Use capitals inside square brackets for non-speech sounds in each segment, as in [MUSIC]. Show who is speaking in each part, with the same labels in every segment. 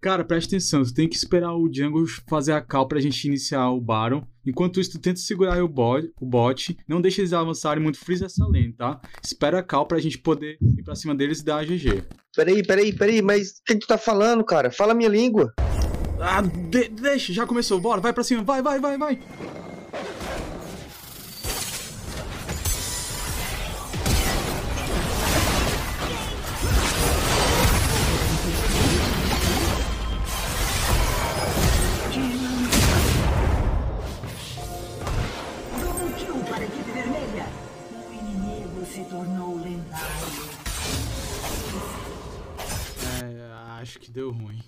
Speaker 1: Cara, presta atenção, tu tem que esperar o Django fazer a cal pra gente iniciar o Baron. Enquanto isso, tu tenta segurar o bot, o bot não deixa eles avançarem muito freeze essa lane, tá? Espera a cal pra gente poder ir pra cima deles e dar a GG.
Speaker 2: Peraí, peraí, peraí, mas o que, tu tá falando, cara? Fala minha língua.
Speaker 1: Ah, de deixa, já começou, bora, vai pra cima, vai, vai, vai, vai. Que deu ruim.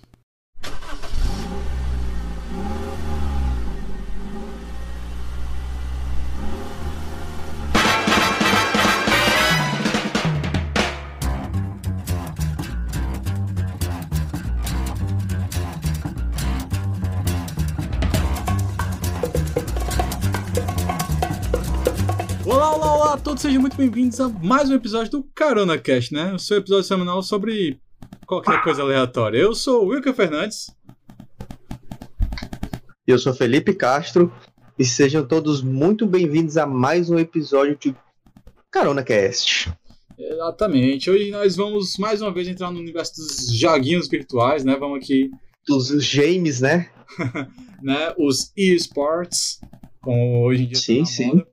Speaker 1: Olá, olá, olá todos, sejam muito bem-vindos a mais um episódio do Carona Cast, né? O seu episódio semanal sobre qualquer coisa aleatória. Eu sou o Wilker Fernandes.
Speaker 2: Eu sou Felipe Castro. E sejam todos muito bem-vindos a mais um episódio de Carona Cast.
Speaker 1: Exatamente. Hoje nós vamos mais uma vez entrar no universo dos joguinhos virtuais, né? Vamos aqui.
Speaker 2: Dos games, né? [LAUGHS]
Speaker 1: né? Os eSports, como hoje em dia.
Speaker 2: Sim, tá sim.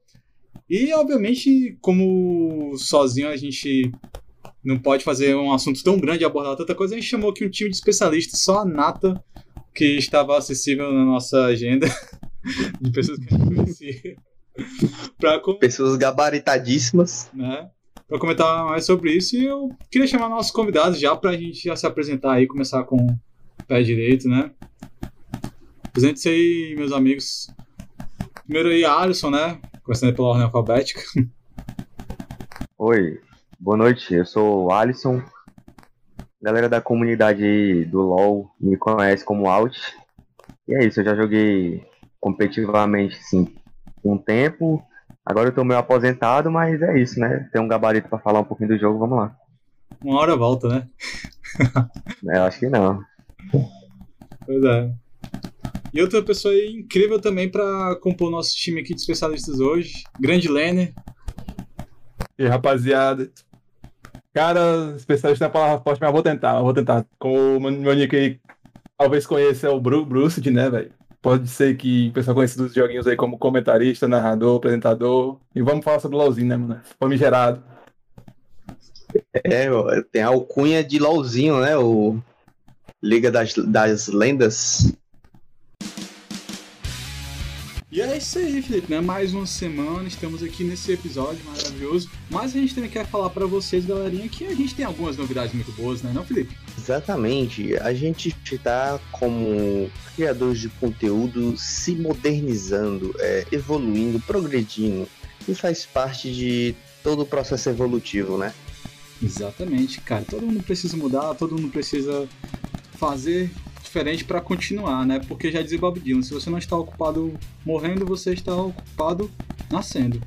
Speaker 1: E, obviamente, como sozinho a gente não pode fazer um assunto tão grande e abordar tanta coisa, a gente chamou aqui um time de especialistas, só a nata que estava acessível na nossa agenda, [LAUGHS] de pessoas que a gente conhecia.
Speaker 2: com... Pessoas gabaritadíssimas.
Speaker 1: Né? Para comentar mais sobre isso, e eu queria chamar nossos convidados já para a gente já se apresentar aí, começar com o pé direito, né? Apresente-se aí, meus amigos. Primeiro aí, Alisson, né? Começando pela ordem alfabética.
Speaker 3: Oi, Boa noite, eu sou o Alisson. Galera da comunidade do LoL me conhece como Alt. E é isso, eu já joguei competitivamente, sim, um tempo. Agora eu tô meio aposentado, mas é isso, né? Tem um gabarito para falar um pouquinho do jogo, vamos lá.
Speaker 1: Uma hora volta, né?
Speaker 3: é, eu acho que não.
Speaker 1: Pois é. E outra pessoa incrível também para compor o nosso time aqui de especialistas hoje, Grande Lenner.
Speaker 4: E aí, rapaziada, Cara, especialista na palavra forte, mas vou tentar, vou tentar. Com o meu nick aí, talvez conheça o Bruce, né, velho? Pode ser que o pessoal conheça dos joguinhos aí como comentarista, narrador, apresentador. E vamos falar sobre LOLzinho, né, mano? Famigerado.
Speaker 2: É, tem a alcunha de LOLzinho, né? O Liga das, das Lendas.
Speaker 1: E é isso aí, Felipe, né? Mais uma semana, estamos aqui nesse episódio maravilhoso. Mas a gente também quer falar para vocês, galerinha, que a gente tem algumas novidades muito boas, né, não, Felipe?
Speaker 2: Exatamente. A gente está como criadores de conteúdo se modernizando, é, evoluindo, progredindo. E faz parte de todo o processo evolutivo, né?
Speaker 1: Exatamente, cara. Todo mundo precisa mudar, todo mundo precisa fazer diferente para continuar, né? Porque já dizia Bob Dylan, se você não está ocupado morrendo, você está ocupado nascendo.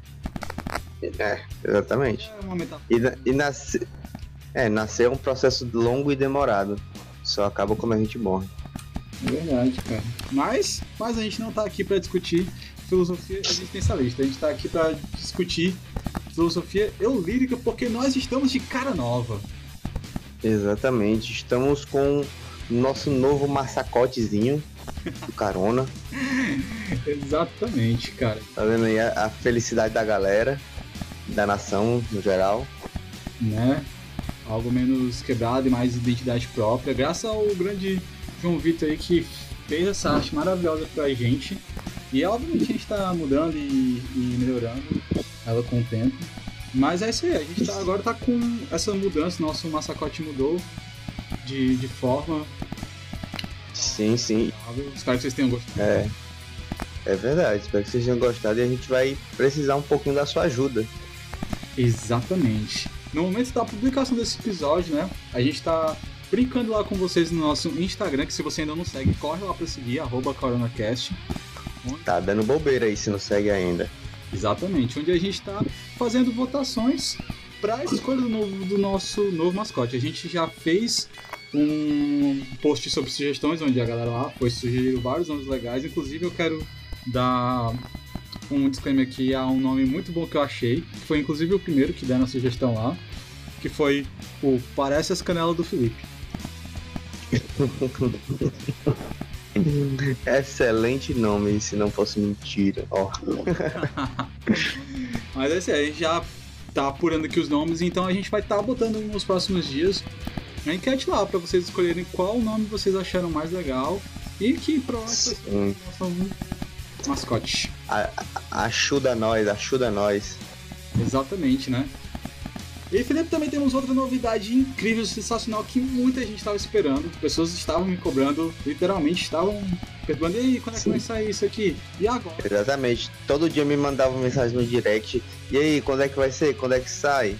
Speaker 2: É, exatamente. É e, e nascer, é, nascer é um processo longo e demorado. Só acaba como a gente morre.
Speaker 1: É verdade, cara. Mas, mas a gente não tá aqui para discutir filosofia existencialista. A gente tá aqui para discutir filosofia eulírica porque nós estamos de cara nova.
Speaker 2: Exatamente. Estamos com nosso novo massacotezinho do carona. [LAUGHS]
Speaker 1: Exatamente, cara.
Speaker 2: Tá vendo aí a, a, felicidade da galera, da nação no geral.
Speaker 1: Né? Algo menos quebrado e mais identidade própria. Graças ao grande João Vitor aí que fez essa arte maravilhosa pra gente. E obviamente a gente tá mudando e, e melhorando ela com o tempo. Mas é isso aí, a gente tá, agora tá com essa mudança, nosso massacote mudou de, de forma.
Speaker 2: Sim, sim.
Speaker 1: Espero que vocês tenham gostado.
Speaker 2: É. É verdade, espero que vocês tenham gostado e a gente vai precisar um pouquinho da sua ajuda.
Speaker 1: Exatamente. No momento da publicação desse episódio, né? A gente tá brincando lá com vocês no nosso Instagram, que se você ainda não segue, corre lá pra seguir, arroba CoronaCast.
Speaker 2: Tá dando bobeira aí se não segue ainda.
Speaker 1: Exatamente, onde a gente tá fazendo votações para a escolha do, novo, do nosso novo mascote. A gente já fez um post sobre sugestões, onde a galera lá foi sugerir vários nomes legais. Inclusive, eu quero dar um disclaimer aqui a um nome muito bom que eu achei, que foi inclusive o primeiro que deram a sugestão lá, que foi o Parece as Canelas do Felipe. [LAUGHS]
Speaker 2: Excelente nome, se não fosse mentira. Ó. [LAUGHS]
Speaker 1: Mas é assim, a gente já tá apurando aqui os nomes, então a gente vai estar tá botando nos próximos dias a enquete lá para vocês escolherem qual nome vocês acharam mais legal e que próximo nosso mascote.
Speaker 2: Ajuda nós, ajuda nós.
Speaker 1: Exatamente, né? E Felipe, também temos outra novidade incrível, sensacional, que muita gente estava esperando. Pessoas estavam me cobrando, literalmente estavam perguntando, e aí, quando é que vai sair isso aqui? E agora?
Speaker 2: Exatamente. Todo dia me mandavam mensagem no direct. E aí, quando é que vai ser? Quando é que sai?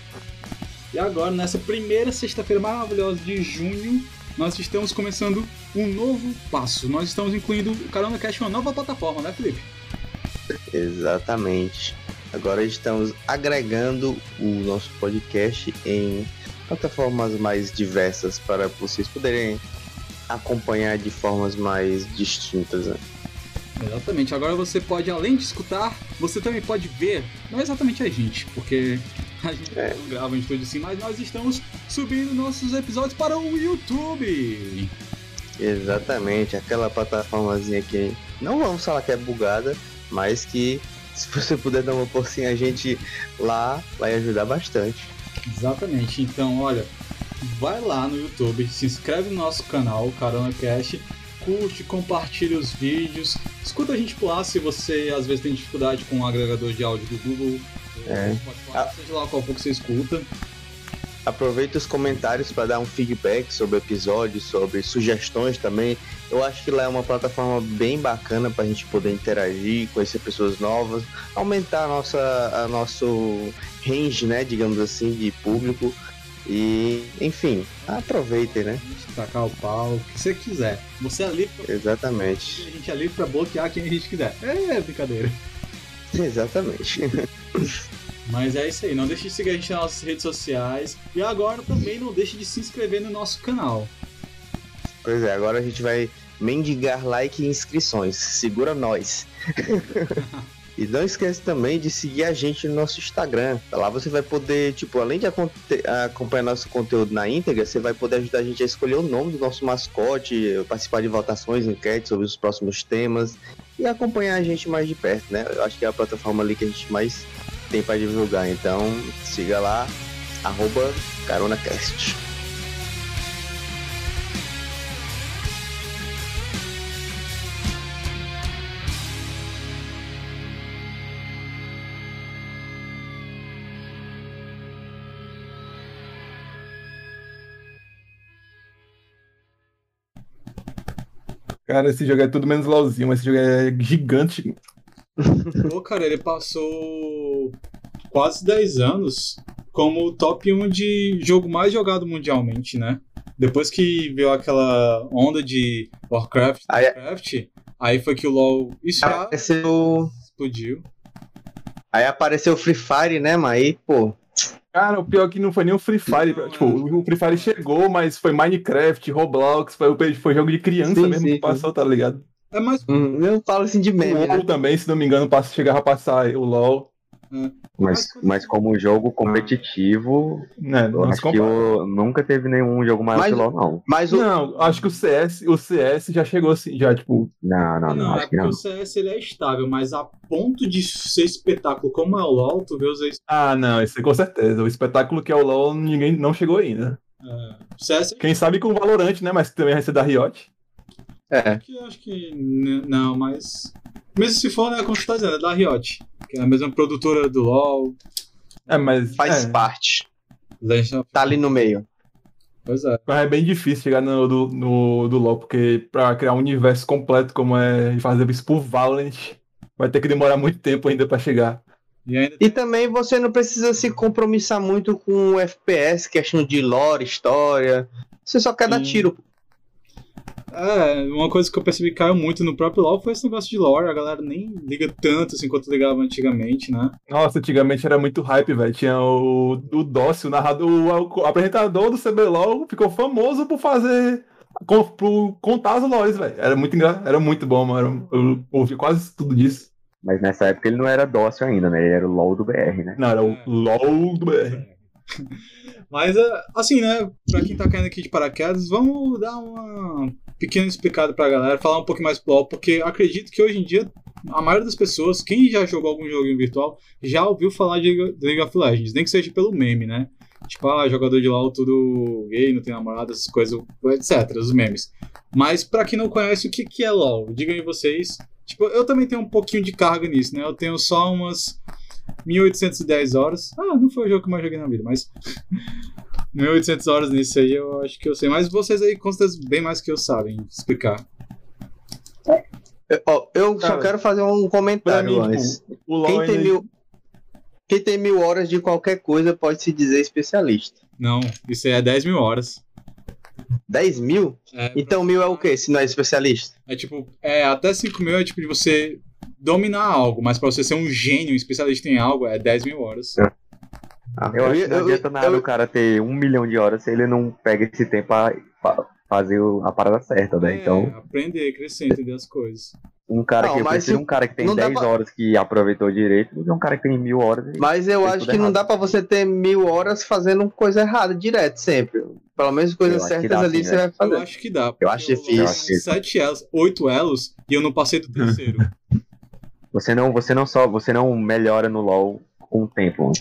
Speaker 1: E agora, nessa primeira sexta-feira maravilhosa de junho, nós estamos começando um novo passo. Nós estamos incluindo o Carona Cash uma nova plataforma, né, Felipe?
Speaker 2: Exatamente. Agora estamos agregando o nosso podcast em plataformas mais diversas para vocês poderem acompanhar de formas mais distintas. Né?
Speaker 1: Exatamente. Agora você pode, além de escutar, você também pode ver, não exatamente a gente, porque a gente é. não grava em estúdio assim, mas nós estamos subindo nossos episódios para o YouTube.
Speaker 2: Exatamente, aquela plataformazinha que não vamos falar que é bugada, mas que se você puder dar uma porcinha a gente lá, vai ajudar bastante.
Speaker 1: Exatamente. Então, olha, vai lá no YouTube, se inscreve no nosso canal, Carona Cast, curte, compartilha os vídeos, escuta a gente por lá se você às vezes tem dificuldade com o agregador de áudio do Google, é. Spotify, seja lá qual for que você escuta.
Speaker 2: Aproveita os comentários para dar um feedback sobre o episódio, sobre sugestões também. Eu acho que lá é uma plataforma bem bacana para a gente poder interagir, conhecer pessoas novas, aumentar a nossa, a nosso range, né, digamos assim, de público. E, enfim, aproveitem, né?
Speaker 1: Tacar o pau, o que você quiser. Você é livre
Speaker 2: pra... Exatamente.
Speaker 1: A gente é livre para bloquear quem a gente quiser. É brincadeira. [LAUGHS]
Speaker 2: Exatamente. [LAUGHS]
Speaker 1: Mas é isso aí, não deixe de seguir a gente nas nossas redes sociais. E agora também não deixe de se inscrever no nosso canal.
Speaker 2: Pois é, agora a gente vai mendigar like e inscrições. Segura nós. [LAUGHS] e não esquece também de seguir a gente no nosso Instagram. Lá você vai poder, tipo, além de acompanhar nosso conteúdo na íntegra, você vai poder ajudar a gente a escolher o nome do nosso mascote, participar de votações, enquetes sobre os próximos temas e acompanhar a gente mais de perto, né? Eu acho que é a plataforma ali que a gente mais tem para divulgar. Então siga lá, arroba CaronaCast.
Speaker 4: Cara, esse jogo é tudo menos LOLzinho, mas esse jogo é gigante. [LAUGHS]
Speaker 1: Pô, cara, ele passou quase 10 anos como o top 1 de jogo mais jogado mundialmente, né? Depois que veio aquela onda de Warcraft, aí, Warcraft, aí foi que o LoL. Isso já
Speaker 2: apareceu...
Speaker 1: explodiu.
Speaker 2: Aí apareceu o Free Fire, né, mas aí, pô.
Speaker 4: Cara, o pior é que não foi nem o Free Fire. Não, tipo, não. o Free Fire chegou, mas foi Minecraft, Roblox, foi, foi jogo de criança sim, mesmo sim, que passou, tá ligado?
Speaker 1: É mais.
Speaker 2: Hum, eu falo assim de meme.
Speaker 4: O LoL né? também, se não me engano, passa, chegava a passar o LoL.
Speaker 3: É. Mas, mas como jogo competitivo, né, acho que eu nunca teve nenhum jogo maior que LoL, não.
Speaker 4: Mas o... Não, acho que o CS, o CS já chegou assim, já, tipo.
Speaker 3: Não, não, não. não acho é que não.
Speaker 1: o CS ele é estável, mas a ponto de ser espetáculo como é o LoL, tu vê os
Speaker 4: Ah, não, isso com certeza. O espetáculo que é o LoL, ninguém não chegou ainda. É. CS... Quem sabe com o Valorant, né? Mas também vai ser da Riot.
Speaker 1: É. Que eu acho que. Não, mas. Mesmo se for, né, como você tá dizendo, é da Riot. Que é a mesma produtora do LoL.
Speaker 4: É, mas.
Speaker 2: Faz
Speaker 4: é.
Speaker 2: parte. Tá ali no meio.
Speaker 1: Pois é.
Speaker 4: Mas é bem difícil chegar no do, no, do LoL, porque pra criar um universo completo como é fazer isso por Valorant, vai ter que demorar muito tempo ainda pra chegar.
Speaker 2: E, ainda... e também você não precisa se compromissar muito com o FPS, questão de lore, história. Você só quer Sim. dar tiro.
Speaker 1: É, uma coisa que eu percebi que caiu muito no próprio LoL foi esse negócio de lore. A galera nem liga tanto assim quanto ligava antigamente, né?
Speaker 4: Nossa, antigamente era muito hype, velho. Tinha o, o Dócio, o narrador, o, o apresentador do CBLOL ficou famoso por fazer. com- por contar as lores, velho. Era muito engraçado, era muito bom, mano. Eu ouvi quase tudo disso.
Speaker 3: Mas nessa época ele não era dócil ainda, né? Ele era o LOL do BR, né?
Speaker 4: Não, era o LOL do BR. [LAUGHS]
Speaker 1: Mas, é, assim, né, pra quem tá caindo aqui de paraquedas, vamos dar uma pequena explicada pra galera, falar um pouco mais pro LoL, porque acredito que hoje em dia a maioria das pessoas, quem já jogou algum joguinho virtual, já ouviu falar de League of Legends, nem que seja pelo meme, né? Tipo, ah, jogador de LoL tudo gay, não tem namorada, essas coisas, etc, os memes. Mas pra quem não conhece, o que, que é LoL? Digam aí vocês. Tipo, eu também tenho um pouquinho de carga nisso, né? Eu tenho só umas 1810 horas. Ah, não foi o jogo que eu mais joguei na vida, mas 1800 horas nisso aí eu acho que eu sei. Mas vocês aí, com certeza, bem mais que eu sabem explicar.
Speaker 2: Eu, ó, eu só
Speaker 4: Cara,
Speaker 2: quero fazer um
Speaker 4: Pra
Speaker 2: comentário
Speaker 4: mim,
Speaker 2: antes.
Speaker 4: tipo, o
Speaker 2: Quem tem, mil, quem tem mil horas de qualquer coisa pode se dizer especialista.
Speaker 1: Não, isso aí é 10 mil horas.
Speaker 2: 10 mil?
Speaker 1: É,
Speaker 2: Então mil é o quê, se não é especialista?
Speaker 1: é tipo, é, até 5 mil é tipo de você dominar algo, mas pra você ser um gênio, um especialista em algo, é 10 mil horas.
Speaker 2: Ah,
Speaker 3: Eu acho que não
Speaker 2: eu-
Speaker 3: adianta nada
Speaker 2: eu-
Speaker 3: o cara ter um milhão de horas se ele não pega esse tempo pra, pra fazer a parada certa, né?
Speaker 1: É,
Speaker 3: Então,
Speaker 1: aprender, crescer, entender as coisas.
Speaker 3: um cara
Speaker 2: Não,
Speaker 3: que eu prefiro um cara que tem
Speaker 2: não dá
Speaker 3: 10
Speaker 2: pra-
Speaker 3: horas que aproveitou direito do que um cara que tem mil horas.
Speaker 2: Mas eu acho que não
Speaker 3: errado.
Speaker 2: dá pra você ter mil horas fazendo coisa errada direto, sempre. Pelo menos coisas
Speaker 3: Eu
Speaker 2: certas
Speaker 3: dá,
Speaker 2: ali
Speaker 3: sim,
Speaker 2: você
Speaker 3: né?
Speaker 2: vai
Speaker 1: Eu
Speaker 2: fazer.
Speaker 1: acho que dá.
Speaker 2: Eu acho difícil.
Speaker 3: Eu.
Speaker 1: 7 elos, 8 elos, e eu não passei do terceiro. [LAUGHS]
Speaker 3: Você não, você não só, você não melhora no LoL com o tempo.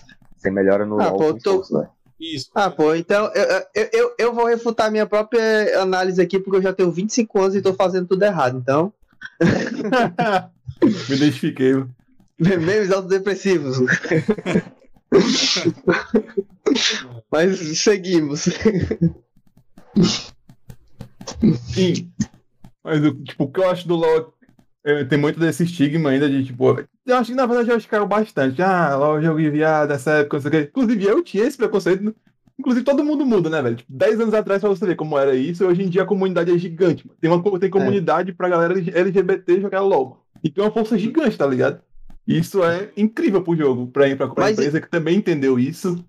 Speaker 3: Você melhora no
Speaker 2: Ah,
Speaker 3: LoL
Speaker 2: pô, tô-
Speaker 3: né?
Speaker 1: Isso.
Speaker 2: Ah, pô, então eu, eu, eu, eu vou refutar minha própria análise aqui, porque eu já tenho 25 anos e tô fazendo tudo errado. Então, [LAUGHS]
Speaker 4: Me identifiquei.
Speaker 2: memes autodepressivos. [LAUGHS] Mas seguimos.
Speaker 4: Sim. Mas o- tipo, o que eu acho do LoL tem muito desse estigma ainda de tipo. Eu acho que na verdade eu acho que caiu bastante. Ah, LoL é jogo de viado, essa época, não sei o quê. Inclusive eu tinha esse preconceito. Inclusive todo mundo muda, né, velho? Tipo, 10 anos atrás pra você ver como era isso, hoje em dia a comunidade é gigante. Mano. Tem, uma, tem comunidade pra galera LGBT jogar LoL. Mano. E tem uma força gigante, tá ligado? Isso é incrível pro jogo, pra, pra, pra
Speaker 2: Mas-
Speaker 4: empresa que também entendeu isso.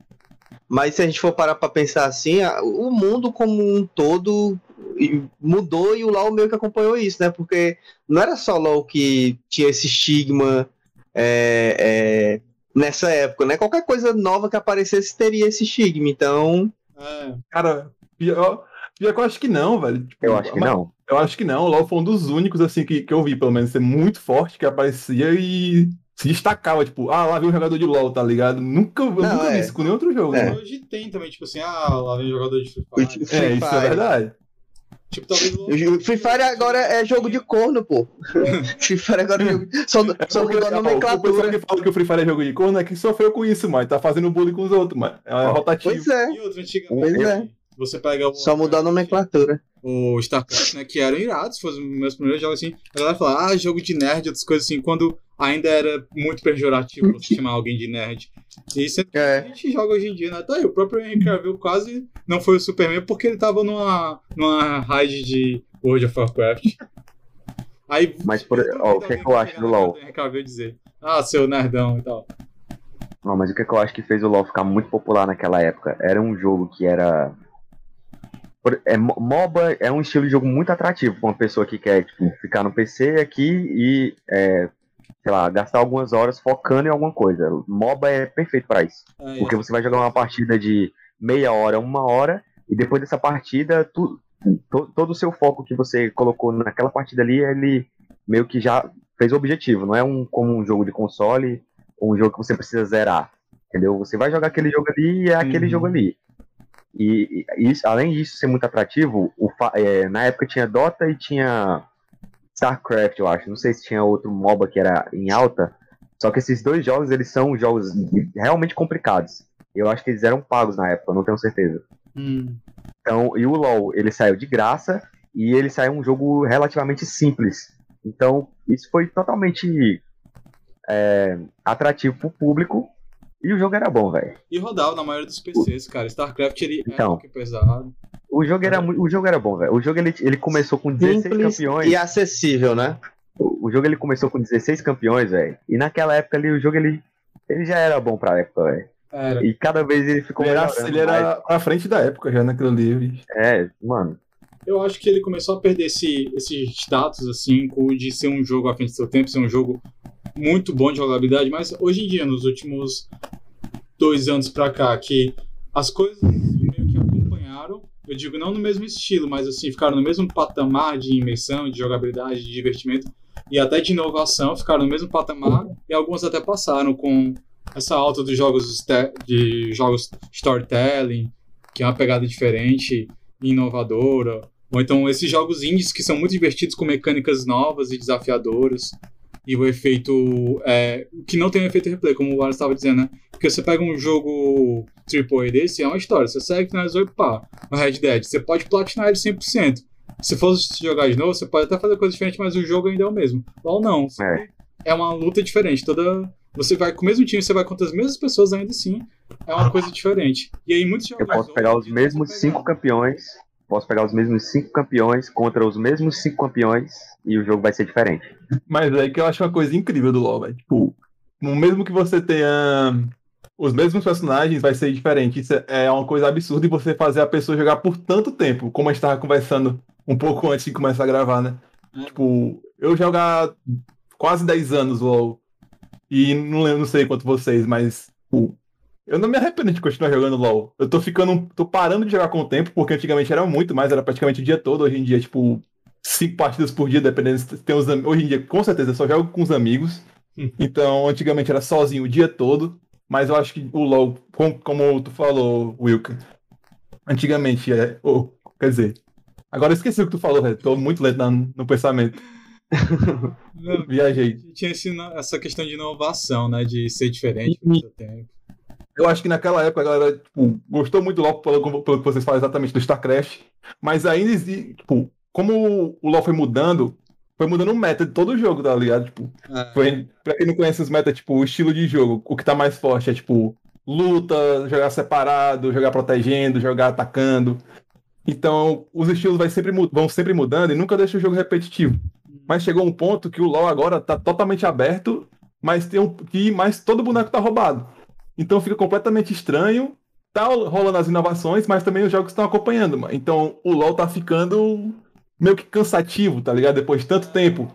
Speaker 2: Mas se a gente for parar pra pensar assim, o mundo como um todo e- mudou e o LoL meio que acompanhou isso, né? Porque não era só LoL que tinha esse estigma é, é, nessa época, né? Qualquer coisa nova que aparecesse teria esse estigma. Então,
Speaker 1: É,
Speaker 4: Cara, pior, pior que eu acho que não, velho. Tipo,
Speaker 3: Eu acho que
Speaker 4: mas-
Speaker 3: não.
Speaker 4: Eu acho que não. O LoL foi um dos únicos, assim, que, que eu vi, pelo menos, ser muito forte, que aparecia e se destacava. Tipo, ah, lá vem um jogador de LoL, tá ligado? Nunca, eu
Speaker 2: Não,
Speaker 4: nunca vi
Speaker 2: é.
Speaker 4: isso com nenhum outro jogo.
Speaker 2: É.
Speaker 4: mano.
Speaker 1: Hoje tem também, tipo assim, ah, lá vem jogador de Free Fire.
Speaker 4: É, isso é verdade.
Speaker 1: Tipo, talvez o
Speaker 2: O [LAUGHS] Free Fire agora é jogo de corno, pô. Free Fire agora é jogo... só, só
Speaker 4: Porque,
Speaker 2: mudou a
Speaker 4: ó, O pessoal
Speaker 2: nomenclatura.
Speaker 4: que fala que o Free Fire é jogo de corno é que sofreu com isso, mano. Tá fazendo bullying com os outros, mano. É rotativo.
Speaker 2: Pois é,
Speaker 1: E outra, antigamente,
Speaker 2: Pois é.
Speaker 1: você pega o.
Speaker 2: só mudou a nomenclatura.
Speaker 1: O StarCraft, né, que eram irados, foram os meus primeiros jogos assim. A galera fala, ah, jogo de nerd, outras coisas assim, quando ainda era muito pejorativo você [LAUGHS] chamar alguém de nerd. E isso é
Speaker 2: É.
Speaker 1: a gente joga hoje em dia, né? Tá aí, o próprio Henry Cavill quase não foi o Superman porque ele tava numa, numa raid de World of Warcraft. Aí,
Speaker 3: Mas, por- ó, o que é que eu acho do LoL?
Speaker 1: Henry dizer, ah, seu nerdão e tal.
Speaker 3: Não, mas o que, que eu acho que fez o LoL ficar muito popular naquela época? Era um jogo que era. É, mo- MOBA é um estilo de jogo muito atrativo pra uma pessoa que quer tipo, ficar no PC aqui e, é, sei lá, gastar algumas horas focando em alguma coisa. MOBA é perfeito pra isso.
Speaker 1: É,
Speaker 3: Porque você vai jogar uma partida de meia hora, uma hora, e depois dessa partida, tu, to- todo o seu foco que você colocou naquela partida ali, ele meio que já fez o objetivo. Não é um, como um jogo de console, ou um jogo que você precisa zerar. Entendeu? Você vai jogar aquele jogo ali e é aquele
Speaker 4: Uhum.
Speaker 3: jogo ali. E, e isso, além disso ser muito atrativo, o é, na época tinha Dota e tinha StarCraft, eu acho. Não sei se tinha outro MOBA que era em alta. Só que esses dois jogos, eles são jogos realmente complicados. Eu acho que eles eram pagos na época, não tenho certeza.
Speaker 1: Hum.
Speaker 3: Então, e o LoL, ele saiu de graça e ele saiu um jogo relativamente simples. Então, isso foi totalmente é, atrativo para o público E o jogo era bom, velho.
Speaker 1: E rodava na maioria dos PCs, cara. StarCraft ele era
Speaker 3: Então.
Speaker 1: um pouquinho pesado.
Speaker 3: O jogo era, mu- o jogo era bom, velho. O jogo ele, ele começou com 16
Speaker 2: Simples
Speaker 3: campeões.
Speaker 2: e acessível, né?
Speaker 3: O o jogo ele começou com 16 campeões, velho. E naquela época ali, o jogo ele, ele já era bom pra época, velho.
Speaker 1: Era.
Speaker 3: E cada vez ele ficou
Speaker 4: Ele era,
Speaker 3: melhorando
Speaker 4: ele era à frente da época já bicho.
Speaker 3: mais. É, mano.
Speaker 1: Eu acho que ele começou a perder esse, esse status, assim, de ser um jogo à frente do seu tempo, ser um jogo muito bom de jogabilidade, mas hoje em dia, nos últimos dois anos pra cá, que as coisas meio que acompanharam, eu digo não no mesmo estilo, mas assim, ficaram no mesmo patamar de imersão, de jogabilidade, de divertimento e até de inovação, ficaram no mesmo patamar e algumas até passaram com essa alta dos jogos de jogos storytelling, que é uma pegada diferente e inovadora, ou então esses jogos indies que são muito divertidos com mecânicas novas e desafiadoras. E o efeito. É, que não tem um efeito replay, como o Wallace estava dizendo, né? Porque você pega um jogo AAA desse, é uma história. Você segue, finalizou e pá. O Red Dead, você pode platinar ele 100%. Se fosse jogar de novo, você pode até fazer coisa diferente, mas o jogo ainda é o mesmo. Ou não.
Speaker 3: É.
Speaker 1: É uma luta diferente. Toda. Você vai com o mesmo time, você vai contra as mesmas pessoas ainda assim. É uma coisa diferente. E aí muitos
Speaker 3: Eu
Speaker 1: jogos.
Speaker 3: posso pegar os mesmos cinco campeões. Posso pegar os mesmos cinco campeões contra os mesmos cinco campeões e o jogo vai ser diferente.
Speaker 4: Mas é que eu acho uma coisa incrível do LoL, velho. Tipo, mesmo que você tenha os mesmos personagens, vai ser diferente. Isso é uma coisa absurda e você fazer a pessoa jogar por tanto tempo, como a gente tava conversando um pouco antes de começar a gravar, né?
Speaker 1: É.
Speaker 4: Tipo, eu jogar quase 10 anos LoL. E não lembro, não sei quanto vocês, mas tipo, eu não me arrependo de continuar jogando LoL. Eu tô ficando, tô parando de jogar com o tempo, porque antigamente era muito mais, era praticamente o dia todo. Hoje em dia, tipo, cinco partidas por dia, dependendo se tem os Hoje em dia, com certeza, eu só jogo com os amigos.
Speaker 1: Hum.
Speaker 4: Então, antigamente era sozinho o dia todo. Mas eu acho que o LoL, com- como tu falou, Wilker, antigamente é. oh, quer dizer. Agora eu esqueci o que tu falou. Tô muito lento na- no pensamento.
Speaker 1: Não, [LAUGHS]
Speaker 4: Viajei.
Speaker 1: Tinha esse essa questão de inovação, né? De ser diferente ao seu tempo.
Speaker 4: Eu acho que naquela época a galera tipo, gostou muito do LoL pelo, pelo que vocês falam exatamente do StarCraft. Mas ainda existe. Tipo, como o LoL foi mudando, foi mudando o meta de todo o jogo, tá ligado? Tipo,
Speaker 1: É,
Speaker 4: Foi, pra quem não conhece os metas, tipo, o estilo de jogo, o que tá mais forte é, tipo, luta, jogar separado, jogar protegendo, jogar atacando. Então, os estilos vai sempre, vão sempre mudando e nunca deixa o jogo repetitivo. Mas chegou um ponto que o LoL agora tá totalmente aberto, mas tem um que mais todo boneco tá roubado. Então fica completamente estranho. Tá rolando as inovações, mas também os jogos estão acompanhando. Então o LoL tá ficando meio que cansativo, tá ligado? Depois de tanto tempo.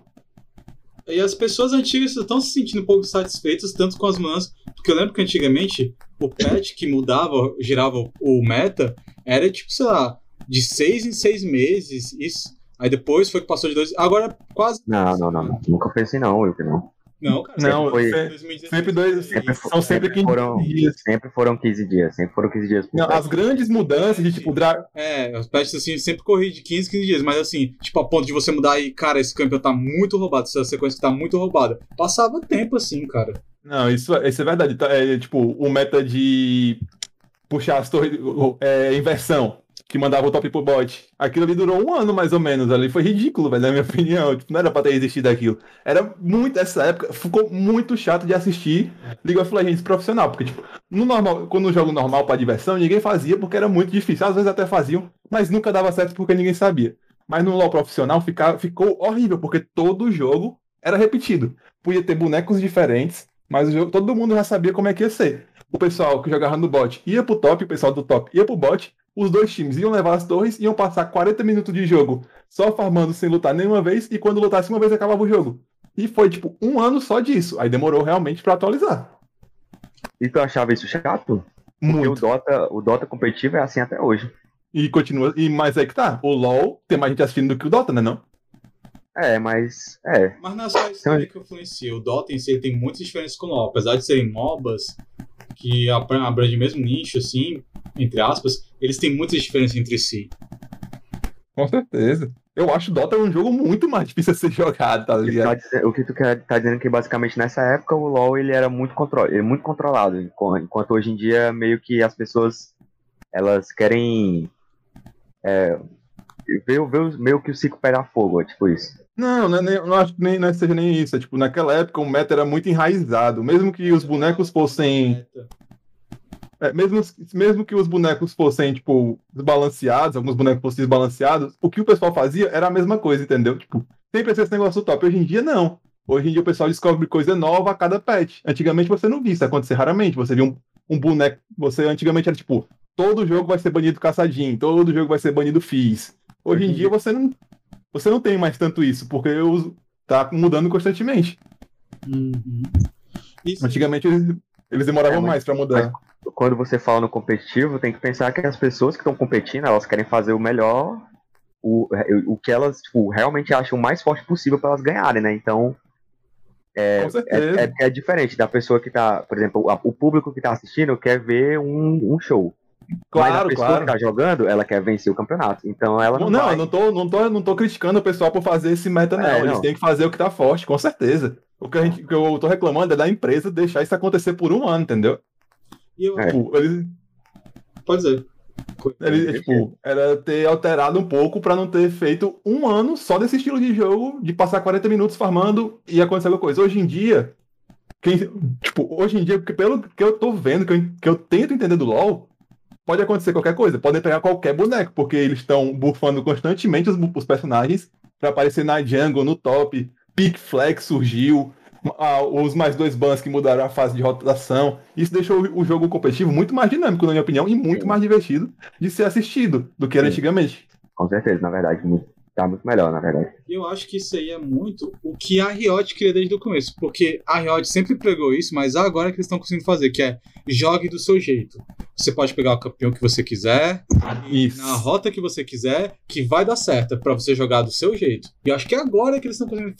Speaker 1: E as pessoas antigas estão se sentindo um pouco satisfeitas, tanto com as mudanças. Porque eu lembro que antigamente o patch que mudava, girava o meta, era tipo, sei lá, de seis em seis meses. Isso. Aí depois foi que passou de dois. Agora quase.
Speaker 3: Não, não, não, não. Nunca pensei não, eu que não.
Speaker 1: Não, cara.
Speaker 4: Não,
Speaker 3: foi-
Speaker 4: se-
Speaker 1: 2016,
Speaker 4: sempre dois-
Speaker 3: Sempre.
Speaker 4: São sempre 15
Speaker 3: foram,
Speaker 4: dias.
Speaker 3: sempre foram 15 dias, sempre foram 15 dias.
Speaker 4: Não, as grandes mudanças de tipo dra...
Speaker 1: É, os patches assim sempre corri de 15, 15 dias, mas assim, tipo, a ponto de você mudar e, cara, esse campeão tá muito roubado, essa sequência tá muito roubada. Passava tempo assim, cara.
Speaker 4: Não, isso, isso é verdade. Tá, É, tipo, o meta de puxar as torres. É, inversão, que mandava o top pro bot. Aquilo ali durou um ano, mais ou menos. Ali foi ridículo, velho, na minha [LAUGHS] opinião. Tipo, não era pra ter existido aquilo. Era muito. Essa época ficou muito chato de assistir League of Legends profissional. Porque, tipo, no normal, quando no jogo normal pra diversão, ninguém fazia porque era muito difícil. Às vezes até faziam, mas nunca dava certo porque ninguém sabia. Mas no LoL profissional fica, ficou horrível, porque todo jogo era repetido. Podia ter bonecos diferentes, mas o jogo, todo mundo já sabia como é que ia ser. O pessoal que jogava no bot ia pro top, o pessoal do top ia pro bot, os dois times iam levar as torres, iam passar 40 minutos de jogo só farmando sem lutar nenhuma vez, e quando lutasse uma vez acabava o jogo. E foi tipo um ano só disso. Aí demorou realmente pra atualizar.
Speaker 3: E tu achava isso chato? Porque o
Speaker 4: Muito.
Speaker 3: Dota, o Dota competitivo é assim até hoje.
Speaker 4: E continua. E mais é que tá. O LoL tem mais gente assistindo do que o Dota, né? Não?
Speaker 3: É, mas. É.
Speaker 1: Mas não é só isso também que influencia. O Dota em si tem muitas diferenças com o LoL. Apesar de serem MOBAs, que abra- abrangem o mesmo nicho, assim, entre aspas, eles têm muitas diferenças entre si.
Speaker 4: Com certeza. Eu acho o Dota um jogo muito mais difícil de ser jogado, tá
Speaker 3: O que tu
Speaker 4: ligado?
Speaker 3: O que tu quer, tá dizendo que basicamente nessa época o LoL ele era muito, contro ele é muito controlado, enqu- enquanto hoje em dia meio que as pessoas elas querem é, veio, veio meio que o ciclo pegar fogo, é tipo isso.
Speaker 4: Não, não, é nem, não acho que nem, não seja nem isso. É, tipo, naquela época o meta era muito enraizado. Mesmo que os bonecos fossem. É, mesmo, mesmo que os bonecos fossem, tipo, desbalanceados, alguns bonecos fossem desbalanceados, o que o pessoal fazia era a mesma coisa, entendeu? Tipo, sempre esse negócio top. Hoje em dia, não. Hoje em dia o pessoal descobre coisa nova a cada patch. Antigamente você não via isso acontecer raramente. Você via um, um boneco. Você antigamente era tipo, todo jogo vai ser banido caçadinho, todo jogo vai ser banido Fizz. Hoje em dia você não, você não tem mais tanto isso, porque eu, tá mudando constantemente.
Speaker 1: Uhum.
Speaker 4: Antigamente eles, eles demoravam
Speaker 3: É,
Speaker 4: mais pra mudar.
Speaker 3: Quando você fala no competitivo, tem que pensar que as pessoas que estão competindo, elas querem fazer o melhor, o, o que elas tipo, realmente acham o mais forte possível para elas ganharem, né? Então,
Speaker 4: certeza.
Speaker 3: é, é, é diferente da pessoa que tá, por exemplo, a- o público que tá assistindo quer ver um, um show. Mas a
Speaker 4: claro,
Speaker 3: pessoa
Speaker 4: claro.
Speaker 3: que tá jogando, ela quer vencer o campeonato. Então ela não,
Speaker 4: Não,
Speaker 3: vai...
Speaker 4: eu não tô, não, tô, não tô criticando o pessoal por fazer esse meta, não.
Speaker 3: É,
Speaker 4: Eles
Speaker 3: não.
Speaker 4: têm que fazer o que tá forte, com certeza. O que, a gente, o que eu tô reclamando é da empresa deixar isso acontecer por um ano, entendeu?
Speaker 1: E eu,
Speaker 3: É.
Speaker 4: Tipo, eles,
Speaker 1: Pode dizer.
Speaker 4: eles, tipo, era ter alterado um pouco pra não ter feito um ano só desse estilo de jogo, de passar 40 minutos farmando e acontecer alguma coisa. Hoje em dia, quem, tipo, hoje em dia, porque pelo que eu tô vendo, que eu, que eu tento entender do LoL, pode acontecer qualquer coisa. Podem pegar qualquer boneco, porque eles estão bufando constantemente os, os personagens pra aparecer na jungle, no top. Pick Flex surgiu. Ah, os mais dois bans que mudaram a fase de rotação. Isso deixou o jogo competitivo muito mais dinâmico, na minha opinião, e muito
Speaker 3: Sim.
Speaker 4: mais divertido de ser assistido do que era
Speaker 3: Sim.
Speaker 4: antigamente.
Speaker 3: Com certeza, na verdade. muito- Tá muito melhor, na verdade.
Speaker 1: E eu acho que isso aí é muito o que a Riot queria desde o começo. Porque a Riot sempre pregou isso, mas agora é que eles estão conseguindo fazer, que é jogue do seu jeito. Você pode pegar o campeão que você quiser, e
Speaker 4: Isso.
Speaker 1: na rota que você quiser, que vai dar certo, é pra você jogar do seu jeito. E eu acho que é agora que eles estão conseguindo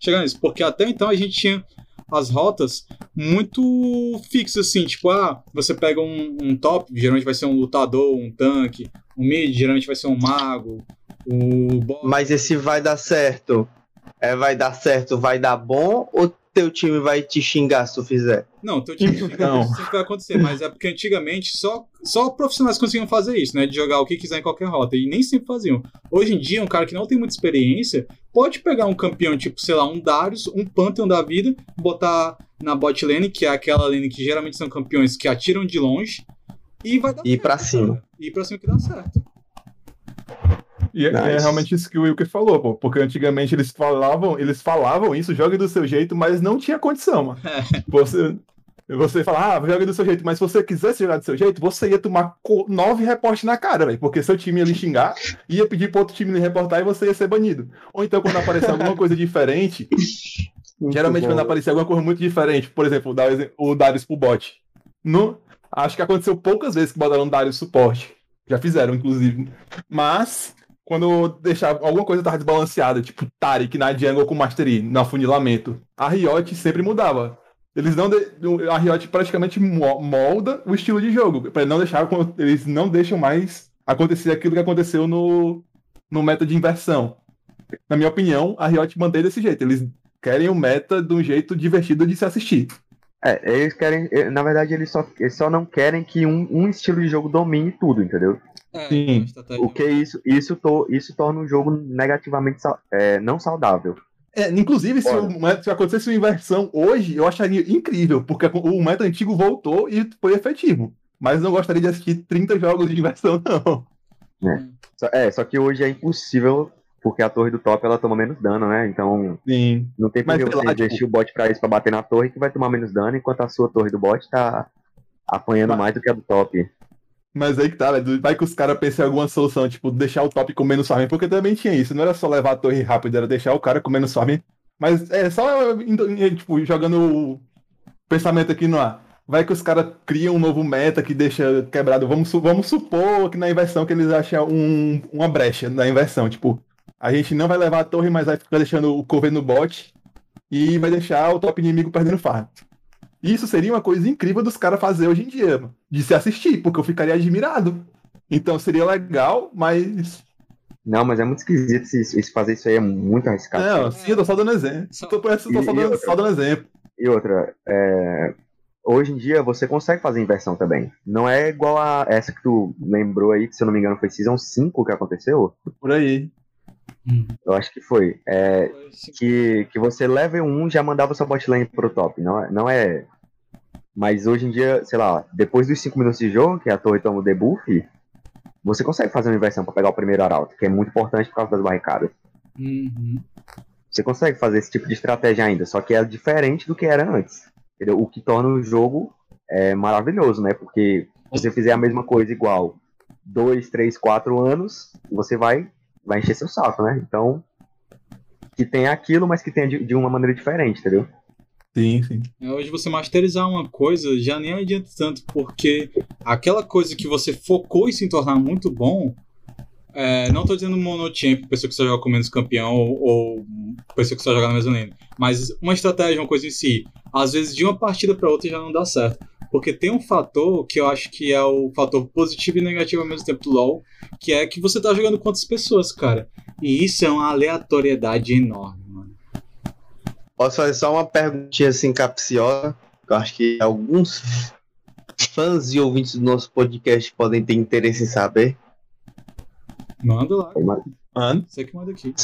Speaker 1: chegar nisso. Porque até então a gente tinha as rotas muito fixas, assim, tipo, ah, você pega um, um top, geralmente vai ser um lutador, um tanque, um mid, geralmente vai ser um mago.
Speaker 2: Mas esse vai dar certo. É, vai dar certo, vai dar bom ou teu time vai te xingar se tu fizer?
Speaker 1: Não, teu time
Speaker 4: Não.
Speaker 1: isso vai acontecer, mas é porque antigamente só, só profissionais conseguiam fazer isso, né? De jogar o que quiser em qualquer rota. E nem sempre faziam. Hoje em dia, um cara que não tem muita experiência pode pegar um campeão, tipo, sei lá, um Darius, um Pantheon da vida, botar na bot lane, que é aquela lane que geralmente são campeões que atiram de longe, e vai dar
Speaker 2: E ir pra
Speaker 1: certo,
Speaker 2: cima.
Speaker 1: cara. E ir pra cima que dá certo.
Speaker 4: E é- é
Speaker 2: Nice.
Speaker 4: realmente isso que o Wilker falou, pô. Porque antigamente eles falavam, eles falavam isso, jogue do seu jeito, mas não tinha condição, mano. [LAUGHS] Você, você fala, ah, jogue do seu jeito, mas se você quisesse jogar do seu jeito, você ia tomar nove reportes na cara, velho. Porque seu time ia lhe xingar, ia pedir pro outro time lhe reportar e você ia ser banido. Ou então, quando aparecer alguma coisa diferente, [LAUGHS] geralmente quando aparecer alguma coisa muito diferente, por exemplo, o Darius pro bot. No, acho que aconteceu poucas vezes que botaram Darius suporte. Já fizeram, inclusive. Mas, quando deixava alguma coisa tava desbalanceada, tipo Tarik na jungle com Mastery, no afunilamento, a Riot sempre mudava. Eles não de- a Riot praticamente mo- molda o estilo de jogo, para não deixar eles não deixam mais acontecer aquilo que aconteceu no no meta de inversão. Na minha opinião, a Riot mantém desse jeito. Eles querem o meta de um jeito divertido de se assistir.
Speaker 3: É, eles querem. eh, Na verdade, eles só, eles só não querem que um, um estilo de jogo domine tudo, entendeu?
Speaker 1: É,
Speaker 4: Sim.
Speaker 3: O que isso, isso, to, isso torna o jogo negativamente é, não saudável.
Speaker 4: É, inclusive, se, o meta- se acontecesse uma inversão hoje, eu acharia incrível, porque o meta antigo voltou e foi efetivo. Mas não gostaria de assistir 30 jogos de inversão, [LAUGHS] não.
Speaker 3: Só- é, só que hoje é impossível, porque a torre do top ela toma menos dano, né? Então
Speaker 4: Sim.
Speaker 3: não tem por que você
Speaker 4: lá,
Speaker 3: investir
Speaker 4: tipo-
Speaker 3: o bot pra isso, pra bater na torre, que vai tomar menos dano, enquanto a sua torre do bot tá apanhando
Speaker 4: Mas-
Speaker 3: mais do que a do top.
Speaker 4: Mas aí que tá. Vai que os caras pensam em alguma solução, tipo, deixar o top com menos farm, porque também tinha isso. Não era só levar a torre rápido, era deixar o cara com menos farm. Mas é só, indo- tipo, jogando o pensamento aqui no ar. Vai que os caras criam um novo meta que deixa quebrado. Vamos, vamos supor que na inversão que eles acham um- uma brecha na inversão. Tipo, a gente não vai levar a torre, mas vai ficar deixando o cover no bot e vai deixar o top inimigo perdendo farm. Isso seria uma coisa incrível dos caras fazer hoje em dia, mano, de se assistir, porque eu ficaria admirado. Então seria legal, mas.
Speaker 3: Não, mas é muito esquisito se, se fazer isso aí, é muito arriscado.
Speaker 4: Não, sim, eu tô só dando exemplo.
Speaker 1: Só-
Speaker 4: Tô, tô só,
Speaker 3: E- e
Speaker 4: dando,
Speaker 3: outra?
Speaker 4: só dando exemplo.
Speaker 3: E outra, é, hoje em dia você consegue fazer inversão também. Não é igual a essa que tu lembrou aí, que se eu não me engano foi Season 5 que aconteceu.
Speaker 4: Por aí.
Speaker 3: Eu acho que foi. É, que, que você level 1 já mandava sua botlane pro top. Não é, não é. Mas hoje em dia, sei lá, depois dos 5 minutos de jogo, que a torre toma o debuff, você consegue fazer uma inversão pra pegar o primeiro arauto, que é muito importante por causa das barricadas.
Speaker 1: Uhum.
Speaker 3: Você consegue fazer esse tipo de estratégia ainda, só que é diferente do que era antes. Entendeu? O que torna o jogo é, maravilhoso, né? Porque se você fizer a mesma coisa igual dois, três, quatro anos, você vai, vai encher seu saco, né? Então, que tenha aquilo, mas que tenha de, de uma maneira diferente, entendeu?
Speaker 4: Sim, sim.
Speaker 1: Hoje você masterizar uma coisa já nem adianta tanto, porque aquela coisa que você focou em se tornar muito bom, é, não tô dizendo monochamp, pessoa que só joga com menos campeão, ou, ou pessoa que só joga na mesma lane, mas uma estratégia, uma coisa em si, às vezes de uma partida para outra já não dá certo. Porque tem um fator que eu acho que é o fator positivo e negativo ao mesmo tempo do LoL, que é que você tá jogando com outras pessoas, cara. E isso é uma aleatoriedade enorme, mano.
Speaker 2: Posso fazer só uma perguntinha assim capciosa? que Eu acho que alguns fãs e ouvintes do nosso podcast podem ter interesse em saber.
Speaker 1: Manda lá,
Speaker 4: Mano,
Speaker 1: você que manda aqui.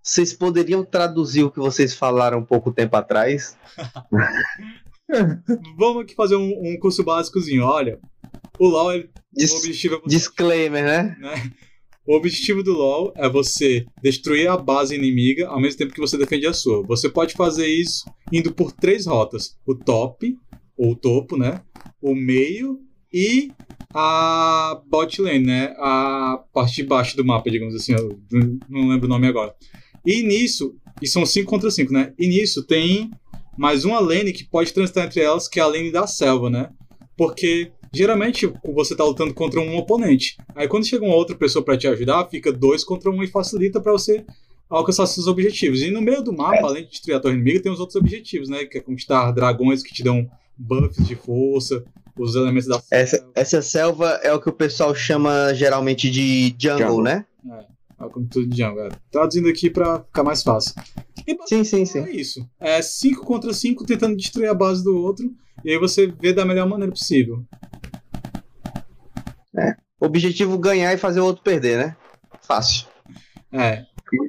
Speaker 2: Vocês poderiam traduzir o que vocês falaram um pouco tempo atrás? [LAUGHS] [LAUGHS]
Speaker 1: Vamos aqui fazer um, um curso básicozinho. Olha, o LoL, ele-
Speaker 2: Dis-
Speaker 1: o objetivo é você
Speaker 2: Disclaimer, né?
Speaker 1: né? O objetivo do LoL é você destruir a base inimiga ao mesmo tempo que você defende a sua. Você pode fazer isso indo por três rotas: o top, ou o topo, né? O meio e a bot lane, né? A parte de baixo do mapa, digamos assim. Eu não lembro o nome agora. E nisso, e são 5 contra 5, né? E nisso tem mais uma lane que pode transitar entre elas, que é a lane da selva, né? Porque geralmente você tá lutando contra um oponente. Aí quando chega uma outra pessoa pra te ajudar, fica dois contra um e facilita pra você alcançar seus objetivos. E no meio do mapa, além de destruir a torre inimiga, tem os outros objetivos, né? Que é conquistar dragões que te dão buffs de força, os elementos da
Speaker 2: Essa, essa selva é o que o pessoal chama geralmente de jungle,
Speaker 3: Jungle.
Speaker 2: né?
Speaker 1: É como tudo de é. Traduzindo aqui pra ficar mais fácil. E
Speaker 2: Sim, sim, sim.
Speaker 1: É isso. É 5 contra 5 tentando destruir a base do outro. E aí você vê da melhor maneira possível.
Speaker 2: Objetivo ganhar e fazer o outro perder, né? Fácil.
Speaker 1: É.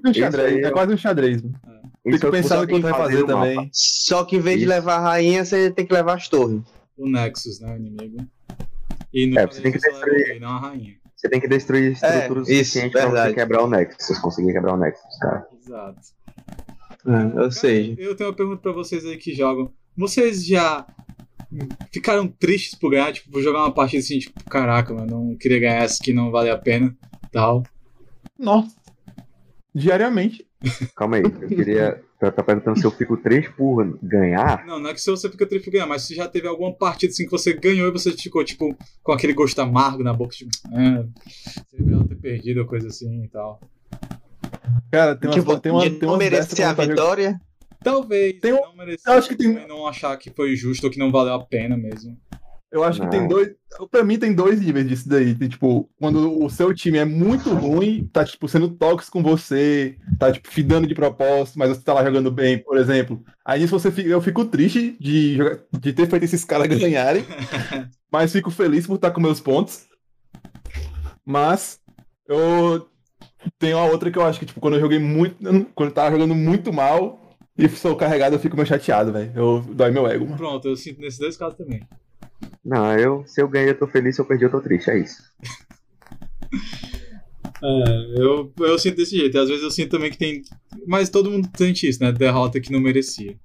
Speaker 4: um xadrez,
Speaker 3: aí
Speaker 4: é quase um xadrez. Fica
Speaker 3: é o que
Speaker 4: pensando
Speaker 3: você
Speaker 4: o que ele vai fazer
Speaker 3: no mapa.
Speaker 4: também.
Speaker 2: Só que em vez de
Speaker 3: Isso.
Speaker 2: levar a rainha, você tem que levar as torres.
Speaker 1: O Nexus, né? O inimigo. E no
Speaker 3: É, você tem que
Speaker 1: o
Speaker 3: destruir-
Speaker 1: não a rainha.
Speaker 3: Você tem que destruir estruturas
Speaker 2: É, isso,
Speaker 3: suficientes pra
Speaker 2: verdade.
Speaker 3: você quebrar o Nexus. Se você conseguir quebrar o Nexus, cara.
Speaker 1: Exato.
Speaker 2: ou seja,
Speaker 1: Eu tenho uma pergunta pra vocês aí que jogam. Vocês já ficaram tristes por ganhar? Tipo, vou jogar uma partida assim, tipo, caraca, mano, não queria ganhar essa que não vale a pena. Tal.
Speaker 4: Nossa. Diariamente.
Speaker 3: Calma aí, eu queria. Tá, tá perguntando se eu fico 3 por ganhar.
Speaker 1: Não, não é que se você fica triste por ganhar, mas se já teve alguma partida assim que você ganhou e você ficou, tipo, com aquele gosto amargo na boca, tipo, é, você devia ter perdido ou coisa assim e tal.
Speaker 4: Cara, tem umas,
Speaker 2: tipo,
Speaker 4: tem uma,
Speaker 2: de
Speaker 4: tem
Speaker 2: não merecer a vitória.
Speaker 1: Talvez
Speaker 4: Tem um-
Speaker 1: não merecer,
Speaker 4: eu acho que tem-
Speaker 1: não achar que foi justo ou que não valeu a pena mesmo.
Speaker 4: Eu acho que tem
Speaker 3: Não.
Speaker 4: dois. Pra mim, tem dois níveis disso daí. Tem, tipo, quando o seu time é muito ruim, tá, tipo, sendo tóxico com você, tá, tipo, fidando de propósito, mas você tá lá jogando bem, por exemplo. Aí nisso você fica, eu fico triste de, jogar- de ter feito esses caras [LAUGHS] ganharem, mas fico feliz por estar com meus pontos. Mas eu tenho a outra que eu acho que, tipo, quando eu joguei muito. Quando eu tava jogando muito mal e sou carregado, eu fico meio chateado, velho. Eu dói meu ego, mano.
Speaker 1: Pronto, eu sinto nesses dois casos também.
Speaker 3: Não, eu, se eu ganhei, eu tô feliz. Se eu perdi, eu tô triste. É isso.
Speaker 1: É, eu, eu sinto desse jeito. Às vezes eu sinto também que tem. Mas todo mundo sente isso, né? Derrota que não merecia.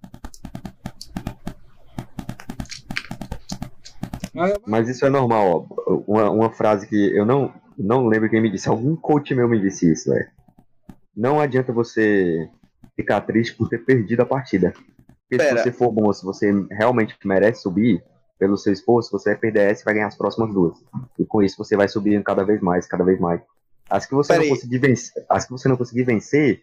Speaker 1: Mas-
Speaker 3: Mas isso é normal, ó. Uma, uma frase que eu não, não lembro quem me disse. Algum coach meu me disse isso, velho. Não adianta você ficar triste por ter perdido a partida. Porque
Speaker 2: Pera.
Speaker 3: se você for bom, se você realmente merece subir pelo seu esforço, você vai perder essa e vai ganhar as próximas duas. E com isso você vai subindo cada vez mais, cada vez mais. As que você
Speaker 2: Pera
Speaker 3: não
Speaker 2: aí.
Speaker 3: conseguir vencer, as que você não conseguir vencer,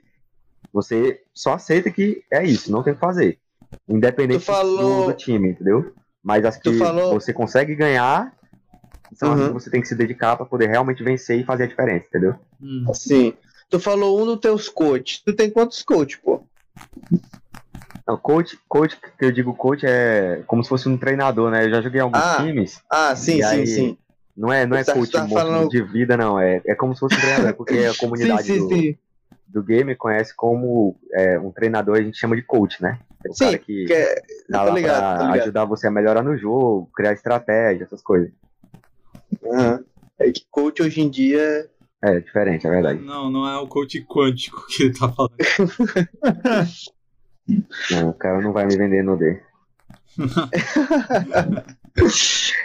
Speaker 3: você só aceita que é isso, não tem o que fazer. Independente
Speaker 2: falou-
Speaker 3: do, do time, entendeu? Mas as que
Speaker 2: falou-
Speaker 3: você consegue ganhar são as
Speaker 2: Uhum.
Speaker 3: que você tem que se dedicar pra poder realmente vencer e fazer a diferença, entendeu?
Speaker 1: Hum.
Speaker 2: Sim. Tu falou um dos teus coaches. Tu tem quantos coaches, pô?
Speaker 3: Não, coach, coach, que eu digo coach é como se fosse um treinador, né? Eu já joguei em alguns
Speaker 2: Ah,
Speaker 3: times.
Speaker 2: Ah, sim, sim,
Speaker 3: aí,
Speaker 2: sim.
Speaker 3: Não é, não é coach
Speaker 2: tá falando-
Speaker 3: de vida, não. É, é como se fosse um treinador, porque a [LAUGHS]
Speaker 2: Sim,
Speaker 3: comunidade
Speaker 2: sim,
Speaker 3: do,
Speaker 2: sim.
Speaker 3: do game conhece como é, um treinador, a gente chama de coach, né? É o
Speaker 2: Sim,
Speaker 3: cara que
Speaker 2: que é-
Speaker 3: tá lá
Speaker 2: ligado,
Speaker 3: pra
Speaker 2: tô ligado.
Speaker 3: ajudar você a melhorar no jogo, criar estratégia, essas coisas.
Speaker 2: Aham. É que coach hoje em dia.
Speaker 3: É, diferente, é verdade.
Speaker 1: Não, não é o coach quântico que ele tá falando. [LAUGHS]
Speaker 3: Não, o cara não vai me vender no D. [LAUGHS]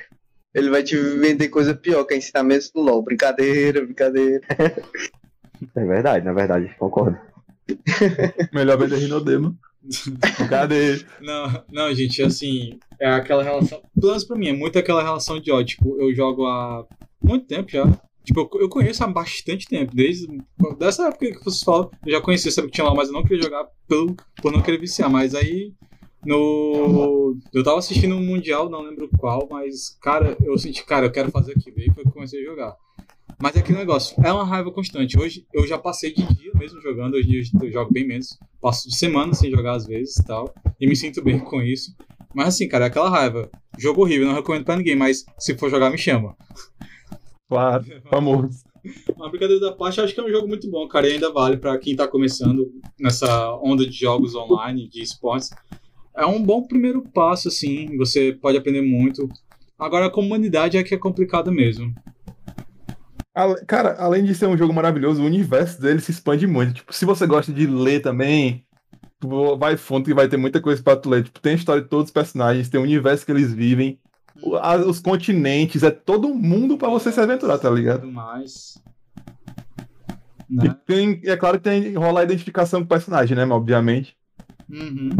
Speaker 2: Ele vai te vender coisa pior que é ensinamentos do LOL. Brincadeira, brincadeira.
Speaker 3: É verdade, na verdade, concordo.
Speaker 4: Melhor vender Rinodema. Cadê?
Speaker 1: Não, não, gente, assim, é aquela relação. Pelo menos pra mim, é muito aquela relação de ódio. Tipo, eu jogo há muito tempo já. Tipo, eu- conheço há bastante tempo. Desde dessa época que vocês falam, eu já conhecia, sabe que tinha lá, mas eu não queria jogar pelo, por não querer viciar. Mas aí, no. Eu tava assistindo um Mundial, não lembro qual, mas, cara, eu senti, cara, eu quero fazer aquilo. Aí foi que comecei a jogar. Mas é aquele negócio, é uma raiva constante. Hoje eu já passei de dia mesmo jogando, hoje eu jogo bem menos. Passo de semana sem jogar às vezes e tal. E me sinto bem com isso. Mas assim, cara, é aquela raiva. Jogo horrível, não recomendo pra ninguém, mas se for jogar, me chama.
Speaker 4: Claro, famoso.
Speaker 1: Uma brincadeira da parte, eu acho que é um jogo muito bom, cara, e ainda vale pra quem tá começando nessa onda de jogos online, de esportes. É um bom primeiro passo, assim, você pode aprender muito. Agora a comunidade é que é complicada mesmo.
Speaker 4: Cara, além de ser um jogo maravilhoso, o universo dele se expande muito. Tipo, se você gosta de ler também, tu vai fundo que vai ter muita coisa pra tu ler. Tipo, tem a história de todos os personagens, tem o universo que eles vivem, os continentes, é todo mundo pra você se aventurar, tá ligado?
Speaker 1: Tudo mais.
Speaker 4: E
Speaker 1: Né?
Speaker 4: tem, é claro que tem rola a identificação com o personagem, né? Obviamente.
Speaker 1: Uhum.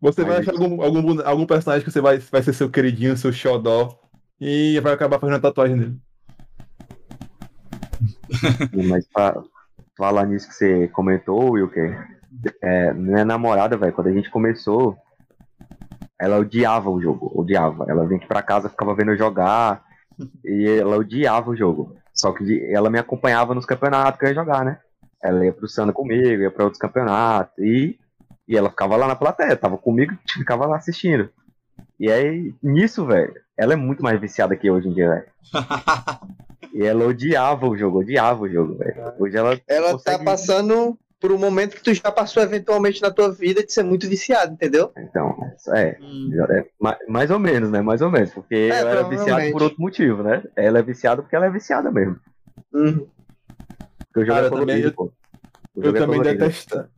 Speaker 4: Você
Speaker 3: Aí
Speaker 4: vai achar algum, algum, algum personagem que você vai, vai ser seu queridinho, seu xodó, e vai acabar fazendo a tatuagem dele.
Speaker 3: Mas fa- falar nisso que você comentou, Wilker, é, minha namorada, velho, quando a gente começou, ela odiava o jogo, odiava. Ela vinha aqui pra casa, ficava vendo eu jogar, e ela odiava o jogo. Só que ela me acompanhava nos campeonatos que eu ia jogar, né? Ela ia pro Sana comigo, ia pra outros campeonatos, e, e ela ficava lá na plateia, tava comigo, [LAUGHS] ficava lá assistindo. E aí, nisso, velho, ela é muito mais viciada que eu hoje em dia, velho. [LAUGHS] E ela odiava o jogo, odiava o jogo, velho. Hoje ela.
Speaker 2: Ela
Speaker 3: consegue-
Speaker 2: tá passando por um momento que tu já passou eventualmente na tua vida de ser muito viciado, entendeu?
Speaker 3: Então, é,
Speaker 1: Hum.
Speaker 3: é, ma- mais ou menos, né? Mais ou menos. Porque eu era viciado
Speaker 2: provavelmente.
Speaker 3: por outro motivo, né? Ela é viciada porque ela é viciada mesmo.
Speaker 2: Uhum.
Speaker 3: Porque o jogo
Speaker 4: Cara,
Speaker 3: é
Speaker 4: eu também-
Speaker 3: colorido,
Speaker 4: eu-
Speaker 3: pô. O
Speaker 4: Eu
Speaker 3: é
Speaker 4: também
Speaker 3: colorido.
Speaker 4: detestava.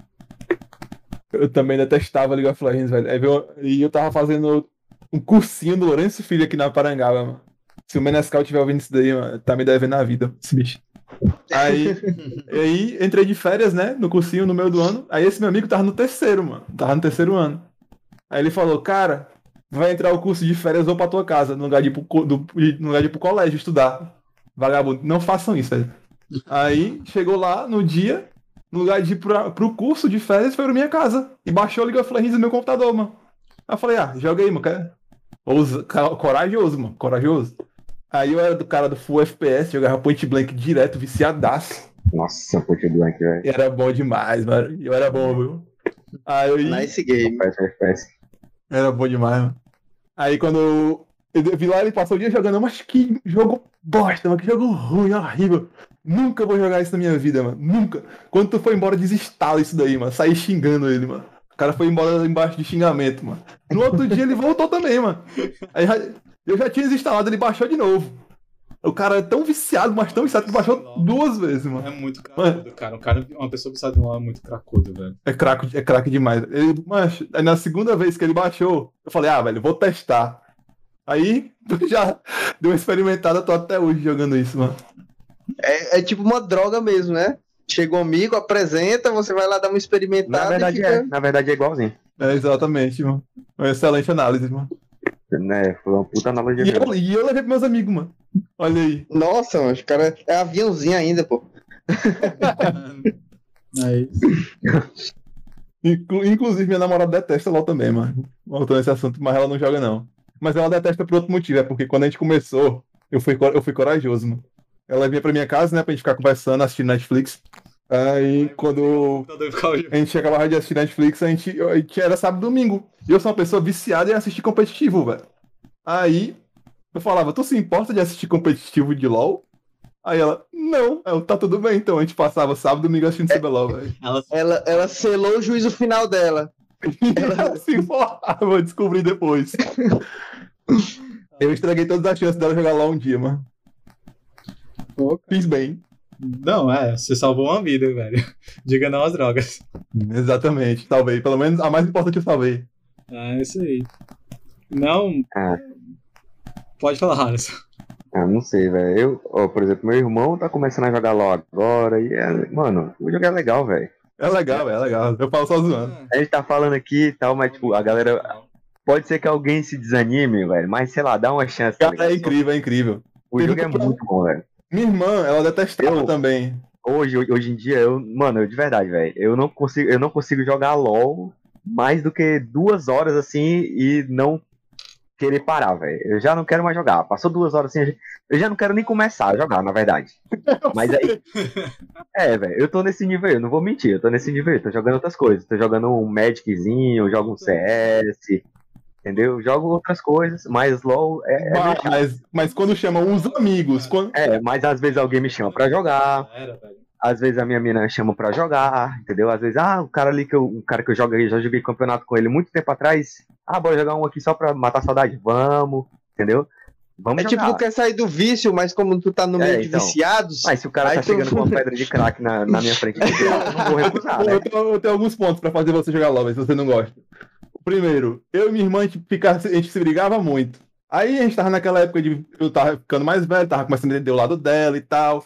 Speaker 4: Eu também detestava League of Legends, velho. Veio- E eu tava fazendo um cursinho do Lourenço Filho aqui na Parangaba, mano. Se o Menescal tiver ouvindo isso daí, mano, tá me devendo a vida, esse bicho. Aí, e [LAUGHS] aí entrei de férias, né, no cursinho no meio do ano. Aí esse meu amigo tava no terceiro, mano. Tava no terceiro ano. Aí ele falou, cara, vai entrar o curso de férias, vou pra tua casa, no lugar de ir pro, do- no lugar de ir pro colégio estudar. Vagabundo, não façam isso, velho. Aí chegou lá no dia, no lugar de ir pra, pro curso de férias, foi pra minha casa. E baixou o League of Legends no meu computador, mano. Aí eu falei, ah, joga aí, mano. Quer? Ousa- Corajoso, mano. Corajoso. Aí eu era do cara do Full FPS, jogava Point Blank direto, viciadaço.
Speaker 3: Nossa, Point Blank, velho.
Speaker 4: E era bom demais, mano. Eu era bom, viu? Aí
Speaker 2: Nice game.
Speaker 4: Era bom demais, mano. Aí quando eu, eu vi lá, ele passou o dia jogando, mas que jogo bosta, mano. Que jogo ruim, horrível. Nunca vou jogar isso na minha vida, mano. Nunca. Quando tu foi embora, desinstala isso daí, mano. Saí xingando ele, mano. O cara foi embora embaixo de xingamento, mano. No outro dia ele voltou também, mano. Aí já- eu já tinha desinstalado, ele baixou de novo. O cara é tão viciado, mas tão viciado que baixou duas vezes, mano.
Speaker 1: É muito cracudo, cara. Um cara. Uma pessoa viciada em LOL é muito cracudo, velho.
Speaker 4: É craque, é craque demais. Ele, mas, aí na segunda vez que ele baixou, eu falei, ah, velho, vou testar. Aí, [LAUGHS] já deu uma experimentada, tô até hoje jogando isso, mano.
Speaker 2: É, é tipo uma droga mesmo, né? Chega um amigo, apresenta, você vai lá dar uma
Speaker 3: Na
Speaker 2: experimentada
Speaker 3: verdade
Speaker 2: e
Speaker 3: é,
Speaker 2: fica...
Speaker 3: na verdade é igualzinho.
Speaker 4: É, exatamente, mano. Uma excelente análise, mano.
Speaker 3: Né? Foi uma puta analogia.
Speaker 4: E eu, e eu levei pros meus amigos, mano. Olha aí.
Speaker 2: Nossa, mano, os caras... É aviãozinho ainda, pô. [LAUGHS]
Speaker 1: É isso.
Speaker 4: Inclu- inclusive, minha namorada detesta LOL também, mano. Voltando nesse assunto, mas ela não joga, não. Mas ela detesta por outro motivo, é porque quando a gente começou, eu fui, eu fui corajoso, mano. Ela vinha pra minha casa, né, pra gente ficar conversando, assistindo Netflix. Aí, quando
Speaker 1: jogando.
Speaker 4: a gente acabava de assistir Netflix, a gente, a gente era sábado e domingo. E eu sou uma pessoa viciada em assistir competitivo, velho. Aí, eu falava, tu se importa de assistir competitivo de LoL? Aí ela, não. Eu, tá tudo bem, então. A gente passava sábado e domingo assistindo CBLOL, velho.
Speaker 1: Ela
Speaker 2: Ela, ela selou o juízo final dela.
Speaker 4: E [LAUGHS] ela se importava, eu descobri depois. [LAUGHS] Eu estraguei todas as chances dela jogar LoL um dia, mano. Fiz bem.
Speaker 1: Não, é, você salvou uma vida, velho. [LAUGHS] Diga não às drogas.
Speaker 4: Exatamente, salvei. Pelo menos a mais importante eu salvei.
Speaker 1: É isso aí. Não.
Speaker 3: Ah.
Speaker 1: Pode falar, Alisson.
Speaker 3: Ah, não sei, velho. Eu, ó, por exemplo, meu irmão tá começando a jogar LOL agora e é, mano, o jogo é legal, velho.
Speaker 4: É legal, é legal. Eu falo só zoando.
Speaker 3: A gente tá falando aqui e tal, mas tipo, a galera. Pode ser que alguém se desanime, velho, mas sei lá, dá uma chance. tá
Speaker 4: Cara, é
Speaker 3: ligado?
Speaker 4: incrível, é incrível.
Speaker 3: O jogo é muito bom, velho.
Speaker 4: Minha irmã, ela detestava
Speaker 3: Eu-
Speaker 4: também.
Speaker 3: Hoje, hoje em dia, eu, mano, eu, de verdade, velho, eu não consigo, eu não consigo jogar LOL mais do que duas horas assim e não querer parar, velho. Eu já não quero mais jogar. Passou duas horas assim, eu já não quero nem começar a jogar, na verdade. [LAUGHS] Mas aí. É, velho, eu tô nesse nível aí, eu não vou mentir, eu tô nesse nível aí, tô jogando outras coisas. Tô jogando um Magiczinho, jogo um CS, entendeu? Jogo outras coisas, mas LOL é. é
Speaker 4: Mas, mas, mas quando chamam os amigos, quando...
Speaker 3: É, mas às vezes alguém me chama pra jogar,
Speaker 1: Era, velho.
Speaker 3: às vezes a minha mina chama pra jogar, entendeu? Às vezes, ah, o cara ali que eu, um cara que eu joguei, já joguei campeonato com ele muito tempo atrás. Ah, bora jogar um aqui só pra matar a saudade. Vamos, entendeu? Vamos
Speaker 2: É
Speaker 3: jogar.
Speaker 2: tipo, quer sair do vício, mas como tu tá no
Speaker 3: É,
Speaker 2: meio de
Speaker 3: então.
Speaker 2: viciados.
Speaker 3: Mas se o cara tá
Speaker 2: tu-
Speaker 3: chegando com uma [LAUGHS] pedra de crack na, na minha frente, eu não vou recusar, né?
Speaker 4: eu, tenho, eu tenho alguns pontos pra fazer você jogar LOL, mas se você não gosta. Primeiro, eu e minha irmã, a gente, ficava, a gente se brigava muito. Aí a gente tava naquela época de. Eu tava ficando mais velho, tava começando a entender o lado dela e tal.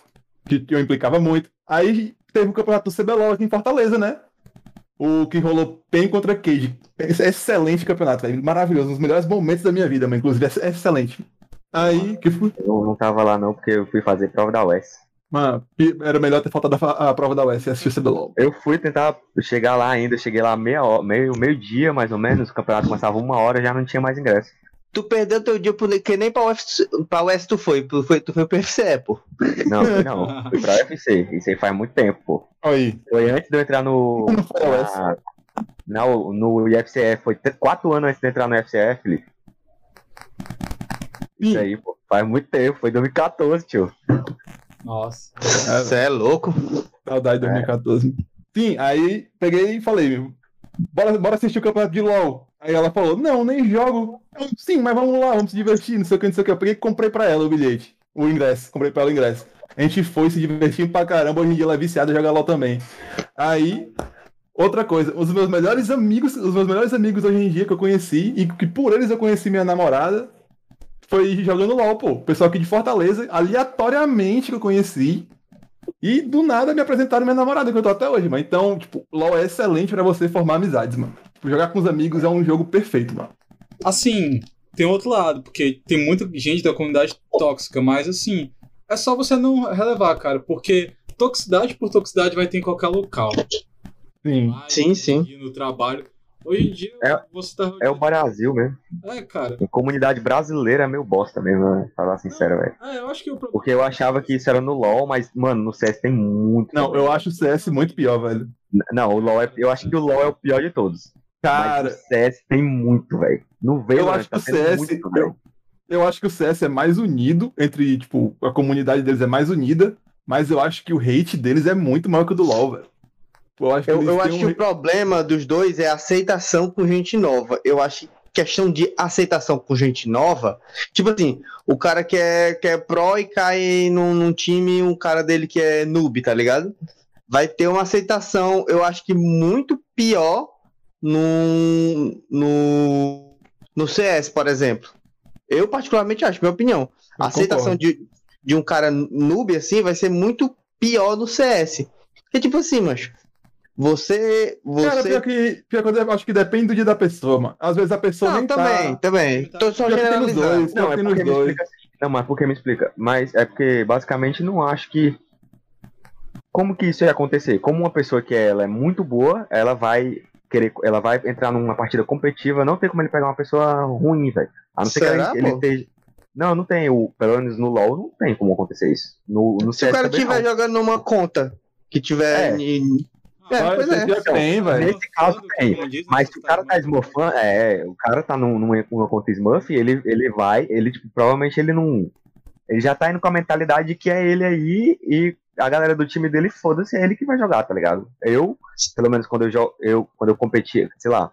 Speaker 4: Que eu implicava muito. Aí teve o campeonato do CBLOL aqui em Fortaleza, né? O que rolou PEN contra Cage. Excelente campeonato, velho. Maravilhoso. Um dos melhores momentos da minha vida, mas inclusive é excelente. Aí, que foi.
Speaker 3: Eu não tava lá não, porque eu fui fazer prova da UES.
Speaker 4: Mano, era melhor ter faltado a, a prova da UES e assistir o CBLOL.
Speaker 3: Eu fui tentar chegar lá ainda, cheguei lá meia hora, meio, meio dia mais ou menos, o campeonato começava uma hora, já não tinha mais ingresso.
Speaker 2: Tu perdeu teu dia por, que nem pra UFC, pra UFC tu foi. Tu foi, tu foi pro UFC, pô.
Speaker 3: Não, fui não, fui pra UFC, isso aí faz muito tempo, pô.
Speaker 4: Aí.
Speaker 3: Foi antes de eu entrar no.
Speaker 4: Não foi
Speaker 3: na- Não, no IFCF, foi quatro anos antes de eu entrar no IFCF, Felipe. Isso aí, pô, faz muito tempo, foi 2014, tio.
Speaker 1: Nossa.
Speaker 2: Você é louco.
Speaker 4: Saudade de 2014. Sim, aí peguei e falei, bora, bora assistir o campeonato de LOL. Aí ela falou, não, nem jogo. Eu, Sim, mas vamos lá, vamos se divertir, não sei o que, não sei o que. Eu peguei e comprei pra ela o bilhete, o ingresso, comprei pra ela o ingresso. A gente foi se divertindo pra caramba, hoje em dia ela é viciada e joga LOL também. Aí, outra coisa, os meus melhores amigos, os meus melhores amigos hoje em dia que eu conheci, e que por eles eu conheci minha namorada, foi jogando LOL, pô. O pessoal aqui de Fortaleza, aleatoriamente que eu conheci. E do nada me apresentaram minha namorada, que eu tô até hoje, mano. Então, tipo, LOL é excelente pra você formar amizades, mano. Tipo, jogar com os amigos é um jogo perfeito, mano.
Speaker 1: Assim, tem outro lado, porque tem muita gente da comunidade tóxica, mas assim, é só você não relevar, cara, porque toxicidade por toxicidade vai ter em qualquer local.
Speaker 4: Sim.
Speaker 1: Vai,
Speaker 2: Sim, sim.
Speaker 1: No trabalho. Hoje em dia,
Speaker 3: É-
Speaker 1: você tá.
Speaker 3: É o Brasil mesmo.
Speaker 1: É, cara.
Speaker 3: A comunidade brasileira é meio bosta mesmo, né? Falar sincero, velho.
Speaker 1: É, eu acho que o problema.
Speaker 3: Porque eu achava que isso era no LoL, mas, mano, no CS tem muito.
Speaker 4: Não, eu acho o CS muito pior, velho.
Speaker 3: Não, o LoL é. Eu acho que o LoL é o pior de todos.
Speaker 4: Cara,
Speaker 3: Mas o CS tem muito, velho. No Valorant
Speaker 4: eu acho que
Speaker 3: tá
Speaker 4: o
Speaker 3: tendo
Speaker 4: CS.
Speaker 3: muito, velho.
Speaker 4: Eu, eu acho que o CS é mais unido entre, tipo, a comunidade deles é mais unida, mas eu acho que o hate deles é muito maior que o do LoL, velho. Eu acho que,
Speaker 2: Eu, eu acho
Speaker 4: um
Speaker 2: que o problema dos dois é a aceitação com gente nova. Eu acho que questão de aceitação com gente nova, tipo assim, o cara que é, que é pro e cai num, num time, um cara dele que é noob, tá ligado? Vai ter uma aceitação, eu acho que muito pior no, no, no CS, por exemplo. Eu particularmente acho, minha opinião.
Speaker 4: Eu
Speaker 2: A aceitação
Speaker 4: concordo.
Speaker 2: de, de um cara noob assim vai ser muito pior no CS. Porque, tipo assim, mas você.
Speaker 4: Cara,
Speaker 2: você...
Speaker 4: pior que, pior que eu acho que depende do dia da pessoa, mano. Às vezes a pessoa
Speaker 2: Não,
Speaker 4: nem
Speaker 2: também,
Speaker 4: tá...
Speaker 2: também. Tô só
Speaker 4: Pior
Speaker 2: generalizando.
Speaker 4: dois.
Speaker 3: Não, é porque me
Speaker 4: dois.
Speaker 3: explica assim. Não, mas por que me explica? Mas é porque basicamente não acho que. Como que isso ia acontecer? Como uma pessoa que ela é muito boa, ela vai querer. Ela vai entrar numa partida competitiva, não tem como ele pegar uma pessoa ruim, velho. A não ser
Speaker 2: Será,
Speaker 3: que ele, ele esteja. Não, não tem. O, pelo menos no LoL não tem como acontecer isso. No, no
Speaker 2: Se o cara estiver jogando numa conta que tiver.
Speaker 3: É.
Speaker 2: em- É, pois é.
Speaker 4: que tem, velho.
Speaker 3: Nesse caso tem.
Speaker 1: Diz,
Speaker 3: Mas se o cara tá smurfando, é, o cara tá num- numa, numa conta Smurf, ele, ele vai, ele, tipo, provavelmente ele não. Ele já tá indo com a mentalidade de que é ele aí e a galera do time dele, foda-se, é ele que vai jogar, tá ligado? Eu, pelo menos quando eu, jo- eu, quando eu competia, sei lá,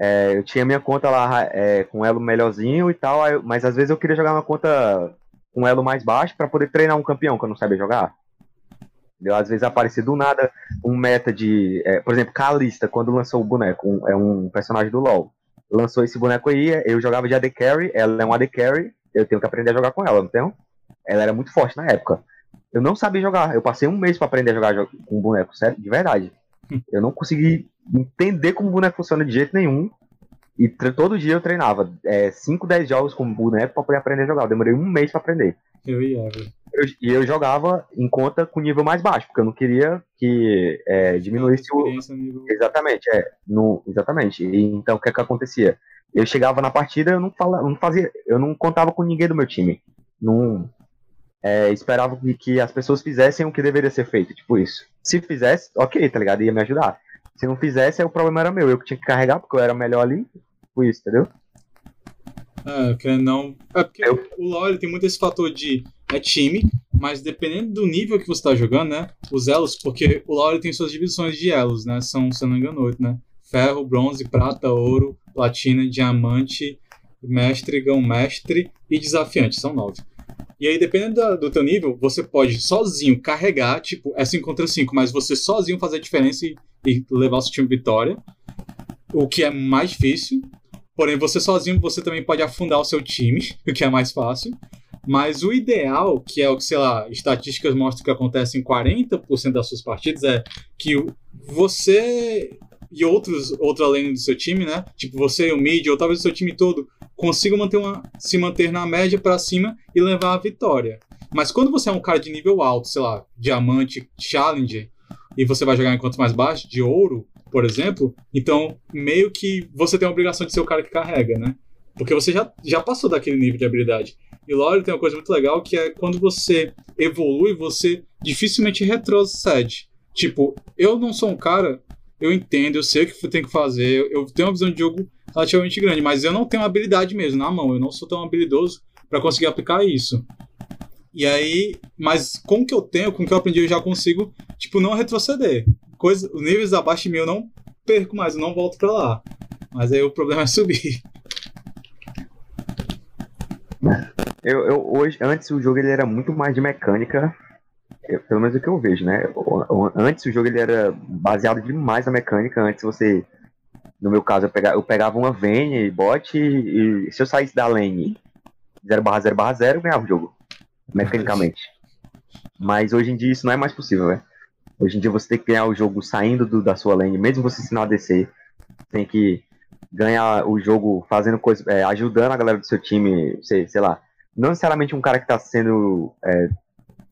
Speaker 3: é, eu tinha minha conta lá é, com elo melhorzinho e tal, mas às vezes eu queria jogar uma conta com elo mais baixo pra poder treinar um campeão que eu não sabia jogar. Entendeu? Às vezes aparecia do nada um meta de. é, por exemplo, Kalista, quando lançou o boneco, um- é um personagem do LoL. Lançou esse boneco aí, eu jogava de AD Carry, ela é um AD Carry, eu tenho que aprender a jogar com ela, não tenho? Ela era muito forte na época. Eu não sabia jogar, eu passei um mês pra aprender a jogar jo- com um boneco, sério, de verdade. [LAUGHS] Eu não consegui entender como o boneco funciona de jeito nenhum. E todo dia eu treinava 5, 10 jogos com o boneco pra poder aprender a jogar. Eu demorei um mês pra aprender.
Speaker 1: Eu e Ever.
Speaker 3: Eu- e eu jogava em conta com nível mais baixo, porque eu não queria que é, diminuísse o.
Speaker 1: Nível-
Speaker 3: Exatamente, é. No, exatamente. E, então o que, que acontecia? Eu chegava na partida, eu não, fala, eu não fazia. Eu não contava com ninguém do meu time. Não. é, esperava que, que as pessoas fizessem o que deveria ser feito, tipo isso. Se fizesse, ok, tá ligado? Ia me ajudar. Se não fizesse, o problema era meu. Eu que tinha que carregar, porque eu era melhor ali. Tipo isso, entendeu?
Speaker 1: É, querendo não. É porque
Speaker 3: Eu-
Speaker 1: o LoL ele tem muito esse fator de. É time, mas dependendo do nível que você tá jogando, né? Os elos, porque o LoL tem suas divisões de elos, né? São, se eu não me engano, oito, né? Ferro, bronze, prata, ouro, platina, diamante, mestre, gão mestre e desafiante. São nove. E aí, dependendo da- do teu nível, você pode sozinho carregar, tipo, é 5 contra 5, mas você sozinho fazer a diferença e, e levar o seu time à vitória. O que é mais difícil. Porém, você sozinho, você também pode afundar o seu time, [LAUGHS] o que é mais fácil. Mas o ideal, que é o que, sei lá, estatísticas mostram que acontece em 40% das suas partidas, é que você e outros, outra lane do seu time, né? Tipo, você o mid, ou talvez o seu time todo, consigam manter uma, se manter na média pra cima e levar a vitória. Mas quando você é um cara de nível alto, sei lá, diamante, challenger, e você vai jogar em contas mais baixos, de ouro, por exemplo, então meio que você tem a obrigação de ser o cara que carrega, né? Porque você já, já passou daquele nível de habilidade. E LoL tem uma coisa muito legal que é quando você evolui, você dificilmente retrocede. Tipo, eu não sou um cara, eu entendo, eu sei o que tenho que fazer, eu tenho uma visão de jogo relativamente grande, mas eu não tenho habilidade mesmo na mão, eu não sou tão habilidoso para conseguir aplicar isso. E aí, mas com o que eu tenho, com o que eu aprendi, eu já consigo, tipo, não retroceder. Coisa, os níveis abaixo de mim eu não perco mais, eu não volto pra lá. Mas aí o problema [LAUGHS] é subir.
Speaker 3: Eu, eu, hoje, antes o jogo ele era muito mais de mecânica, eu- pelo menos o que eu vejo, né? Antes o jogo ele era baseado demais na mecânica. Antes você, no meu caso, eu pegava, eu pegava uma Vayne, bot, e, e se eu saísse da lane 0 barra 0 barra 0, eu ganhava o jogo, mecanicamente. Mas hoje em dia isso não é mais possível, né? Hoje em dia você tem que ganhar o jogo saindo do- da sua lane, mesmo você sendo ADC, tem que ganhar o jogo fazendo coisas, é, ajudando a galera do seu time, sei, sei lá, não necessariamente um cara que está sendo é,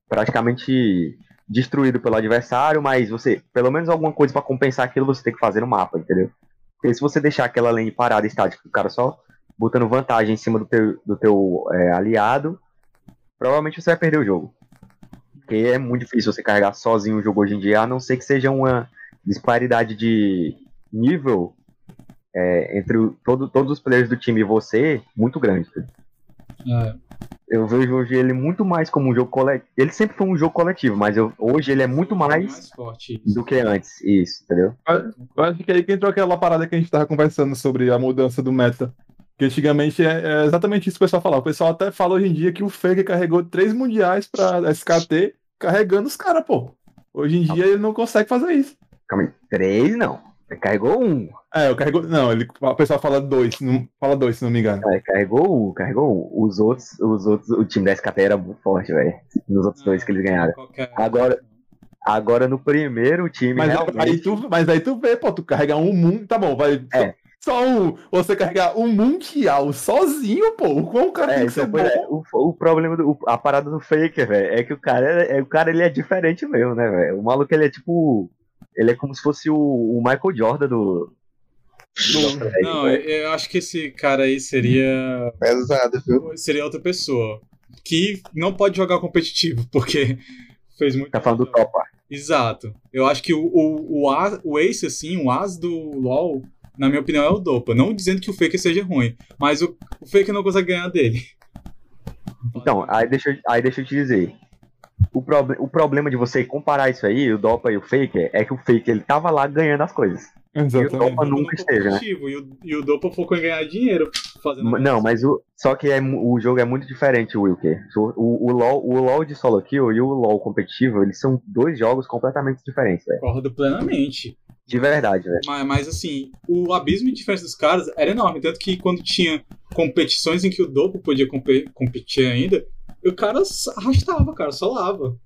Speaker 3: praticamente destruído pelo adversário, mas você, pelo menos alguma coisa para compensar aquilo você tem que fazer no mapa, entendeu? Porque se você deixar aquela lane parada estática, o cara só botando vantagem em cima do teu, do teu é, aliado, provavelmente você vai perder o jogo. Porque é muito difícil você carregar sozinho o jogo hoje em dia, a não ser que seja uma disparidade de nível é, entre o- todo, todos os players do time e você muito grande.
Speaker 1: É,
Speaker 3: Eu vejo hoje ele muito mais como um jogo coletivo. Ele sempre foi um jogo coletivo, mas eu- hoje ele é muito mais
Speaker 1: forte.
Speaker 3: do que antes. Isso, entendeu?
Speaker 4: Eu acho que é aí que entrou aquela parada que a gente tava conversando sobre a mudança do meta. Que antigamente é, é exatamente isso que o pessoal falava. O pessoal até fala hoje em dia que o Faker carregou três mundiais pra SKT carregando os caras, pô. Hoje em dia ele não consegue fazer isso.
Speaker 3: Calma aí. Três não. Ele carregou um.
Speaker 4: É, eu carrego. Não, ele, o pessoal fala dois. Não, fala dois, se não me engano.
Speaker 3: É, carregou um, carregou um. Os outros, os outros, o time da SKT era muito forte, velho. Nos outros dois que eles ganharam.
Speaker 1: Qualquer-
Speaker 3: Agora- Agora no primeiro time
Speaker 4: Mas
Speaker 3: realmente.
Speaker 4: aí, tu, mas aí tu vê, pô, tu carregar um mundo. Tá bom, vai.
Speaker 3: É.
Speaker 4: Só um. Você carregar um mundial sozinho, pô. O quão cara
Speaker 3: É,
Speaker 4: tem que ser bom.
Speaker 3: pois é, o, o problema do. o- A parada do Faker, velho, é que o cara, é, o cara ele é diferente mesmo, né, velho? O maluco ele é tipo. Ele é como se fosse o, o Michael Jordan do. do
Speaker 1: Não, eu, eu acho que esse cara aí seria
Speaker 2: Pesado, viu?
Speaker 1: seria outra pessoa que não pode jogar competitivo [LAUGHS] porque fez muito.
Speaker 3: Tá falando do Topa.
Speaker 1: Exato. Eu acho que o, o, o, as, o Ace, assim, o As do LoL, na minha opinião, é o Dopa. Não dizendo que o Faker seja ruim, mas o, o Faker não consegue ganhar dele.
Speaker 3: Então, aí deixa, eu- aí deixa eu te dizer. O, proble- o problema de você comparar isso aí, o Dopa e o Faker, é que o Faker ele tava lá ganhando as coisas. E o
Speaker 4: Exatamente.
Speaker 3: Dopa nunca esteve, né?
Speaker 1: competitivo, e, o, e o Dopa focou em ganhar dinheiro fazendo.
Speaker 3: Não, mas o, só que é, o jogo é muito diferente, Wilker. O, o, o, LoL, o LoL de solo kill e o LoL competitivo, eles são dois jogos completamente diferentes, velho.
Speaker 1: Concordo plenamente.
Speaker 3: De verdade, velho.
Speaker 1: Mas, mas, assim, o abismo de diferença dos caras era enorme. Tanto que quando tinha competições em que o Dopo podia compe- competir ainda, o cara só arrastava, cara, só lava.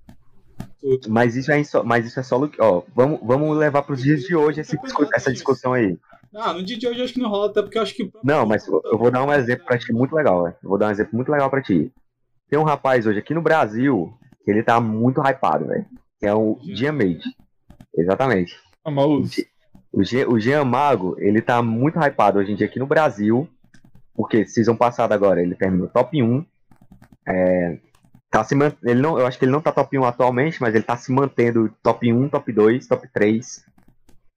Speaker 3: Mas isso é, mas isso é solo Ó, vamos, vamos levar pros dias de hoje esse essa discussão aí.
Speaker 1: Ah, no dia de hoje eu acho que não rola, até porque eu acho que.
Speaker 3: Não, mas eu eu vou dar um exemplo pra ti muito legal, velho. Eu vou dar um exemplo muito legal pra ti. Tem um rapaz hoje aqui no Brasil que ele tá muito hypado, velho. Que é o Made. Exatamente.
Speaker 4: Famoso.
Speaker 3: O Jean, o Jean Mago, ele tá muito hypado hoje em dia aqui no Brasil. Porque season passada agora ele terminou top 1. É, tá se ele não, eu acho que ele não tá top 1 atualmente, mas ele tá se mantendo top 1, top 2, top 3.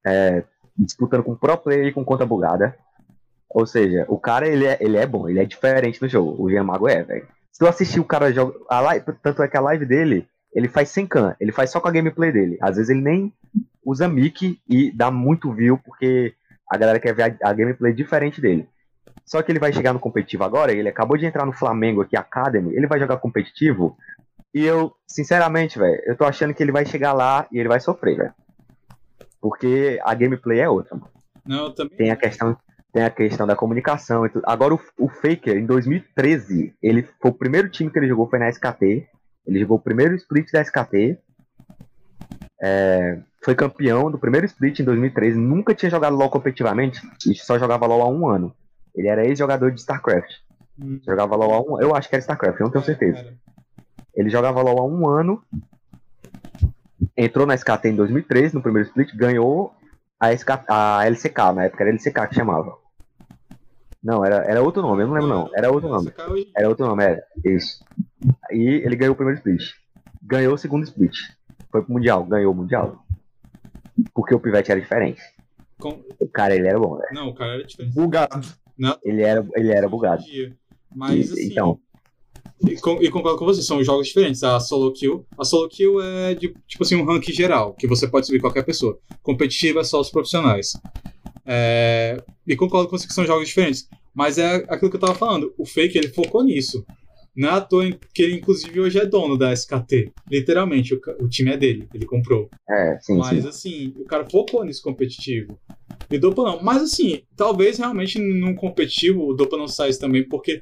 Speaker 3: é, disputando com pro player e com conta bugada. Ou seja, o cara ele é, ele é bom, ele é diferente no jogo. O Jean Mago é, velho. Se tu assistir o cara joga. A live, tanto é que a live dele, ele faz sem can, ele faz só com a gameplay dele. Às vezes ele nem usa mic e dá muito view porque a galera quer ver a, a gameplay diferente dele. Só que ele vai chegar no competitivo agora, ele acabou de entrar no Flamengo aqui, Academy, ele vai jogar competitivo. E eu, sinceramente, velho, eu tô achando que ele vai chegar lá e ele vai sofrer, velho. Porque a gameplay é outra, mano.
Speaker 1: Não, também.
Speaker 3: Tem a questão, tem a questão da comunicação e tudo. Agora o, o Faker, em 2013, ele foi o primeiro time que ele jogou foi na SKT. Ele jogou o primeiro split da SKT. É, foi campeão do primeiro split em 2013. Nunca tinha jogado LoL competitivamente e só jogava LoL há um ano. Ele era ex-jogador de StarCraft.
Speaker 1: Hum.
Speaker 3: Jogava LoL há um Eu acho que era StarCraft, eu não tenho certeza. Ele jogava LoL há um ano. Entrou na SKT em 2013, no primeiro split, ganhou a, SK, a LCK, na época era LCK que chamava. Não, era, era outro nome, eu não lembro não. Era outro nome. Era outro nome, era. Isso. E ele ganhou o primeiro split. Ganhou o segundo split. Foi pro Mundial, ganhou o Mundial. Porque o Pivete era diferente.
Speaker 1: com-
Speaker 3: O cara, ele era bom, velho.
Speaker 1: Não, o cara era diferente.
Speaker 4: Bugado.
Speaker 1: Não,
Speaker 3: Ele era, ele era bugado.
Speaker 1: Mas
Speaker 3: E-
Speaker 1: assim.
Speaker 3: então.
Speaker 1: E, com- e concordo com você, são jogos diferentes. A solo kill. A solo kill é de, tipo assim, um rank geral, que você pode subir qualquer pessoa. Competitivo é só os profissionais. É, e concordo com você que são jogos diferentes. Mas é aquilo que eu tava falando. O fake ele focou nisso. Não é à toa que ele, inclusive, hoje é dono da SKT. Literalmente, o, o time é dele. Ele comprou.
Speaker 3: É, sim,
Speaker 1: Mas
Speaker 3: sim.
Speaker 1: assim, o cara focou nisso competitivo. E o Dopa não. Mas assim, talvez realmente num competitivo o Dopa não saísse também, porque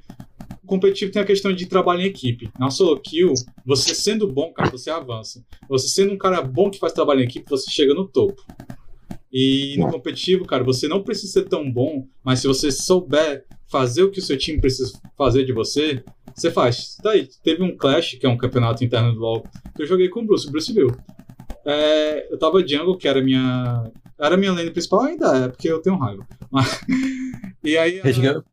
Speaker 1: o competitivo tem a questão de trabalho em equipe. Na solo kill, você sendo bom, cara, você avança. Você sendo um cara bom que faz trabalho em equipe, você chega no topo. E no competitivo, cara, você não precisa ser tão bom, mas se você souber fazer o que o seu time precisa fazer de você, você faz. Daí, teve um Clash, que é um campeonato interno do LoL, que eu joguei com o Bruce, o Bruce viu. É, eu tava jungle, que era minha. Era minha lane principal, ainda é, porque eu tenho raiva. Mas- [LAUGHS] e aí. A-
Speaker 4: Gun-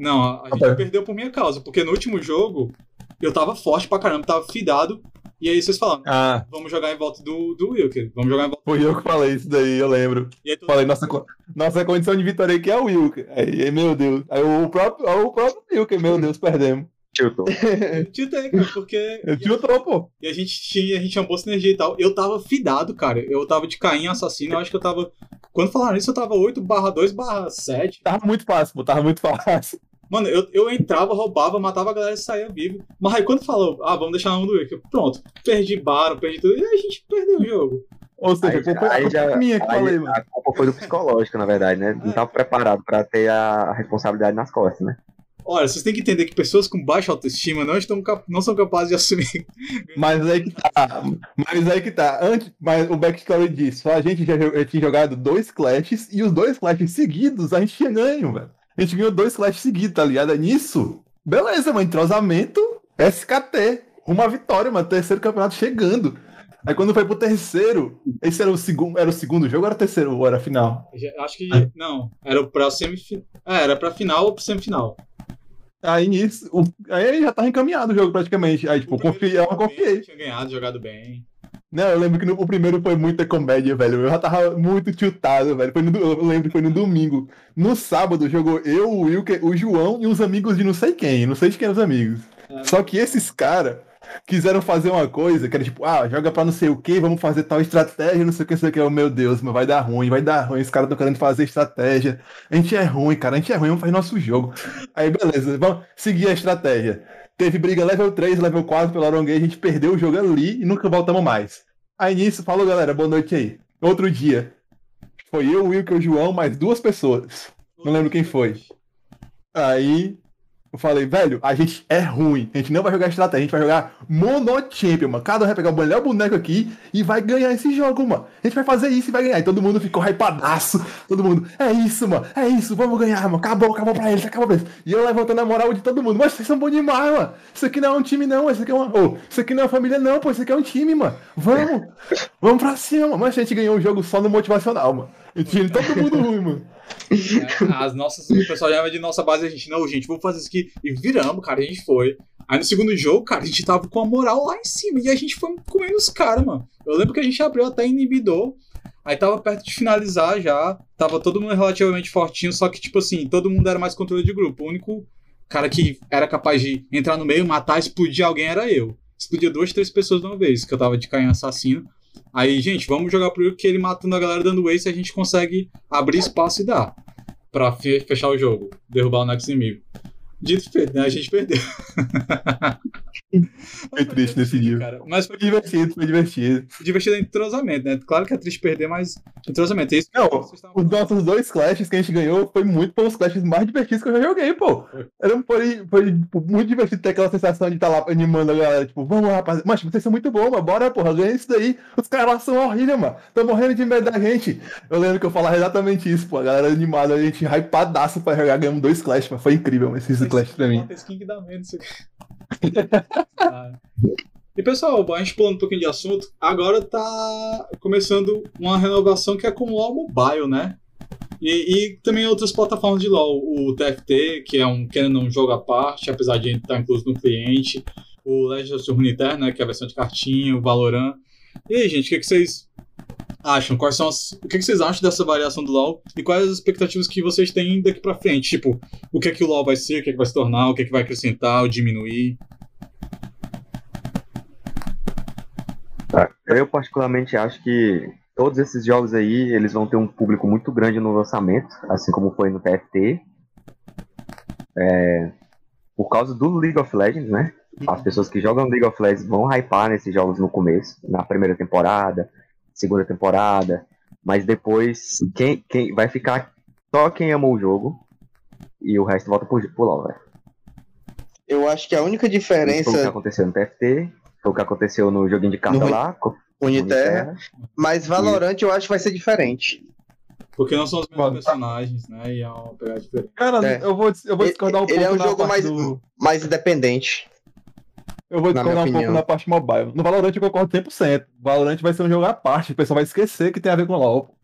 Speaker 1: Não, a, a gente
Speaker 4: tá.
Speaker 1: perdeu por minha causa, porque no último jogo eu tava forte pra caramba, tava fidado. E aí vocês falaram,
Speaker 4: Ah,
Speaker 1: vamos jogar em volta do, do Wilker, vamos jogar em volta.
Speaker 4: fui eu que falei isso daí, eu lembro.
Speaker 1: E aí
Speaker 4: Falei, nossa, co- nossa condição de vitória aqui é o Wilker. Aí, aí, meu Deus. Aí o próprio, o próprio Wilker, meu Deus, perdemos.
Speaker 3: Tilton. [LAUGHS]
Speaker 1: Tiltei, cara, porque.
Speaker 4: O pô.
Speaker 1: E a gente tinha, a gente tinha boa sinergia e tal. Eu tava fidado, cara. Eu tava de Caim assassino, eu acho que eu tava. Quando falaram isso, eu tava 8 barra 2 barra 7.
Speaker 4: Tava muito fácil, pô, tava muito [LAUGHS] fácil.
Speaker 1: Mano, eu, eu entrava, roubava, matava a galera e saía vivo. Mas aí quando falou, ah, vamos deixar na mão do Wick, pronto, perdi Baron, perdi tudo, e a gente perdeu o jogo.
Speaker 4: Ou seja,
Speaker 3: Aí,
Speaker 4: a culpa, a
Speaker 3: aí
Speaker 4: culpa
Speaker 3: já,
Speaker 4: minha que
Speaker 3: aí
Speaker 4: falei, mano.
Speaker 3: a culpa foi do psicológico, na verdade, né? Não tava preparado pra ter a responsabilidade nas costas, né?
Speaker 1: Olha, vocês têm que entender que pessoas com baixa autoestima não, estão cap- não são capazes de assumir.
Speaker 4: Mas aí que tá. Mas aí que tá. Antes, mas o backstory disso, a gente já tinha jogado dois clashes e os dois clashes seguidos a gente tinha ganho, velho. A gente ganhou dois clashes seguidos, tá ligado? É nisso. Beleza, mano. Entrosamento, SKT. Uma vitória, mano. Terceiro campeonato chegando. Aí quando foi pro terceiro, esse era o segundo, era o segundo jogo ou era o terceiro ou era a final?
Speaker 1: Acho que. Não, era pra semifinal. É, era pra final ou pra semifinal.
Speaker 4: Aí nisso, o- aí já tava encaminhado o jogo praticamente. Aí, tipo, confiei, eu confiei.
Speaker 1: Tinha ganhado, jogado bem.
Speaker 4: Não, eu lembro que no, o primeiro foi muita comédia, velho. Eu já tava muito tiltado, velho. Foi no, eu lembro que foi no domingo. No sábado jogou eu, o Wilker, o João e uns amigos de não sei quem. Não sei de quem eram os amigos.
Speaker 1: É.
Speaker 4: Só que esses caras quiseram fazer uma coisa que era tipo, ah, joga pra não sei o que, vamos fazer tal estratégia, não sei o que, não sei o que. Eu, meu Deus, mas vai dar ruim, vai dar ruim. Os caras estão querendo fazer estratégia. A gente é ruim, cara, a gente é ruim, vamos fazer nosso jogo. Aí, beleza, vamos seguir a estratégia. Teve briga level 3, level 4 pelo Aronguei, a gente perdeu o jogo ali e nunca voltamos mais. Aí nisso, falou galera, boa noite aí. Outro dia. Foi eu, o Wilker, o João, mais duas pessoas. Não lembro quem foi. Aí eu falei, velho, a gente é ruim. A gente não vai jogar estratégia, a gente vai jogar Monochampion, mano. Cada um vai pegar o melhor boneco aqui e vai ganhar esse jogo, mano. A gente vai fazer isso e vai ganhar. E todo mundo ficou hypadaço. Todo mundo, é isso, mano. É isso, vamos ganhar, mano. Acabou, acabou pra eles, acabou pra eles. E eu levantando a moral de todo mundo. Mas vocês são bons demais, mano. Isso aqui não é um time, não. Isso aqui é uma. Oh, isso aqui não é família, não, pô. Isso aqui é um time, mano. Vamos. Vamos pra cima, mano. Mas a gente ganhou o jogo só no motivacional, mano. E tinha todo mundo ruim, mano.
Speaker 1: É, as nossas, o pessoal já de nossa base, a gente, não, gente, vamos fazer isso aqui. E viramos, cara, a gente foi. Aí no segundo jogo, cara, a gente tava com a moral lá em cima. E a gente foi comendo os caras, mano. Eu lembro que a gente abriu até inibidor. Aí tava perto de finalizar já. Tava todo mundo relativamente fortinho, só que, tipo assim, todo mundo era mais controle de grupo. O único cara que era capaz de entrar no meio, matar, explodir alguém era eu. Explodia duas, três pessoas de uma vez, que eu tava de canhão assassino. Aí, gente, vamos jogar pro que ele matando a galera dando waste, a gente consegue abrir espaço e dar. Pra fe- fechar o jogo, derrubar o next inimigo. Dito feito, né? A gente perdeu. [LAUGHS]
Speaker 4: Foi triste nesse dia.
Speaker 1: Cara, mas foi
Speaker 4: divertido, foi divertido.
Speaker 1: divertido em entrosamento, né? Claro que é triste perder, mas entrosamento. É isso que
Speaker 4: Não,
Speaker 1: estavam
Speaker 4: Os nossos dois clashes que a gente ganhou foi muito pelos clashes mais divertidos que eu já joguei, pô. Era, foi, foi tipo, muito divertido ter aquela sensação de estar lá animando a galera, tipo, vamos lá, rapaz. Mas vocês são muito bons, mano. Bora, porra, ganha isso daí. Os caras lá são horríveis, mano. Tão morrendo de medo da gente. Eu lembro que eu falava exatamente isso, pô. A galera animada, a gente hypadaço pra jogar, ganhamos dois clashes, mano. Foi incrível esses pra mim.
Speaker 1: Quanto skin que dá isso aqui. [LAUGHS] Ah. E pessoal, a gente pulando um pouquinho de assunto, agora tá começando uma renovação que é com o LoL Mobile, né? E, e também outras plataformas de LoL, o TFT, que é um, querendo um jogo à parte, apesar de estar incluso no cliente, o Legends of Runeterra, né, que é a versão de cartinha, o Valorant. E aí, gente, o que, que vocês acham? Quais são as, o que, que vocês acham dessa variação do LoL? E quais as expectativas que vocês têm daqui pra frente? Tipo, o que é que o LoL vai ser, o que é que vai se tornar, o que é que vai acrescentar ou diminuir?
Speaker 3: Tá. Eu particularmente acho que todos esses jogos aí, eles vão ter um público muito grande no lançamento, assim como foi no TFT. É, por causa do League of Legends, né? As pessoas que jogam League of Legends vão hypar nesses jogos no começo, na primeira temporada, segunda temporada, mas depois quem, quem vai ficar só quem amou o jogo e o resto volta pro, pro LoL, velho.
Speaker 2: Eu acho que a única
Speaker 3: Isso foi o que
Speaker 2: diferença
Speaker 3: aconteceu no TFT, foi o que aconteceu no joguinho de carta
Speaker 2: No-
Speaker 3: lá,
Speaker 2: Uniterra, mas Valorant eu acho que vai ser diferente.
Speaker 1: Porque não são os mesmos personagens, né? E é uma pegada diferente.
Speaker 4: Cara,
Speaker 2: É.
Speaker 4: eu vou, eu vou
Speaker 2: Ele-
Speaker 4: discordar um
Speaker 2: ele
Speaker 4: pouco
Speaker 2: é um jogo mais-
Speaker 4: do...
Speaker 2: Mais independente.
Speaker 4: Eu vou discordar um pouco na parte mobile. No Valorant eu concordo 100%. Valorant vai ser um jogo à parte, o pessoal vai esquecer que tem a ver com LoL.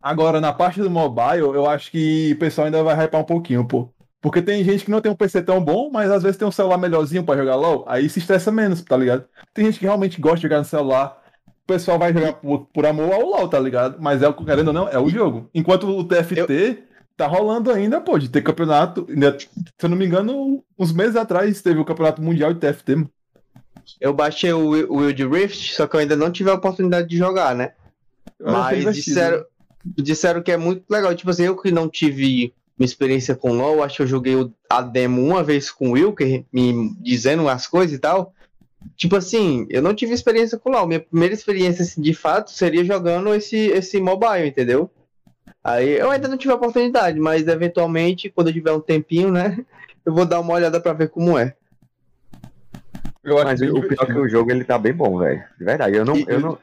Speaker 4: Agora, na parte do mobile, eu acho que o pessoal ainda vai hypar um pouquinho, pô. Porque tem gente que não tem um PC tão bom, mas às vezes tem um celular melhorzinho pra jogar LoL, aí se estressa menos, tá ligado? Tem gente que realmente gosta de jogar no celular. O pessoal vai jogar por, por amor ao LoL, tá ligado? Mas é o querendo ou não, é o jogo. Enquanto o TFT tá rolando ainda, pô, de ter campeonato. ainda- Se eu não me engano, uns meses atrás teve o campeonato mundial de TFT, mano.
Speaker 2: Eu baixei o, o Wild Rift, só que eu ainda não tive a oportunidade de jogar, né?
Speaker 4: Eu
Speaker 2: Mas disseram, disseram que é muito legal. Tipo assim, eu que não tive uma experiência com LoL, acho que eu joguei a demo uma vez com o Wilker, me dizendo as coisas e tal. Tipo assim, eu não tive experiência com LoL. Minha primeira experiência, assim, de fato, seria jogando esse, esse mobile, entendeu? Aí eu ainda não tive a oportunidade, mas eventualmente, quando eu tiver um tempinho, né? [LAUGHS] Eu vou dar uma olhada pra ver como é.
Speaker 4: Eu acho
Speaker 3: Mas
Speaker 4: bem
Speaker 3: o pior é que o jogo ele tá bem bom, velho. De verdade. Eu não,
Speaker 2: E-
Speaker 3: eu não,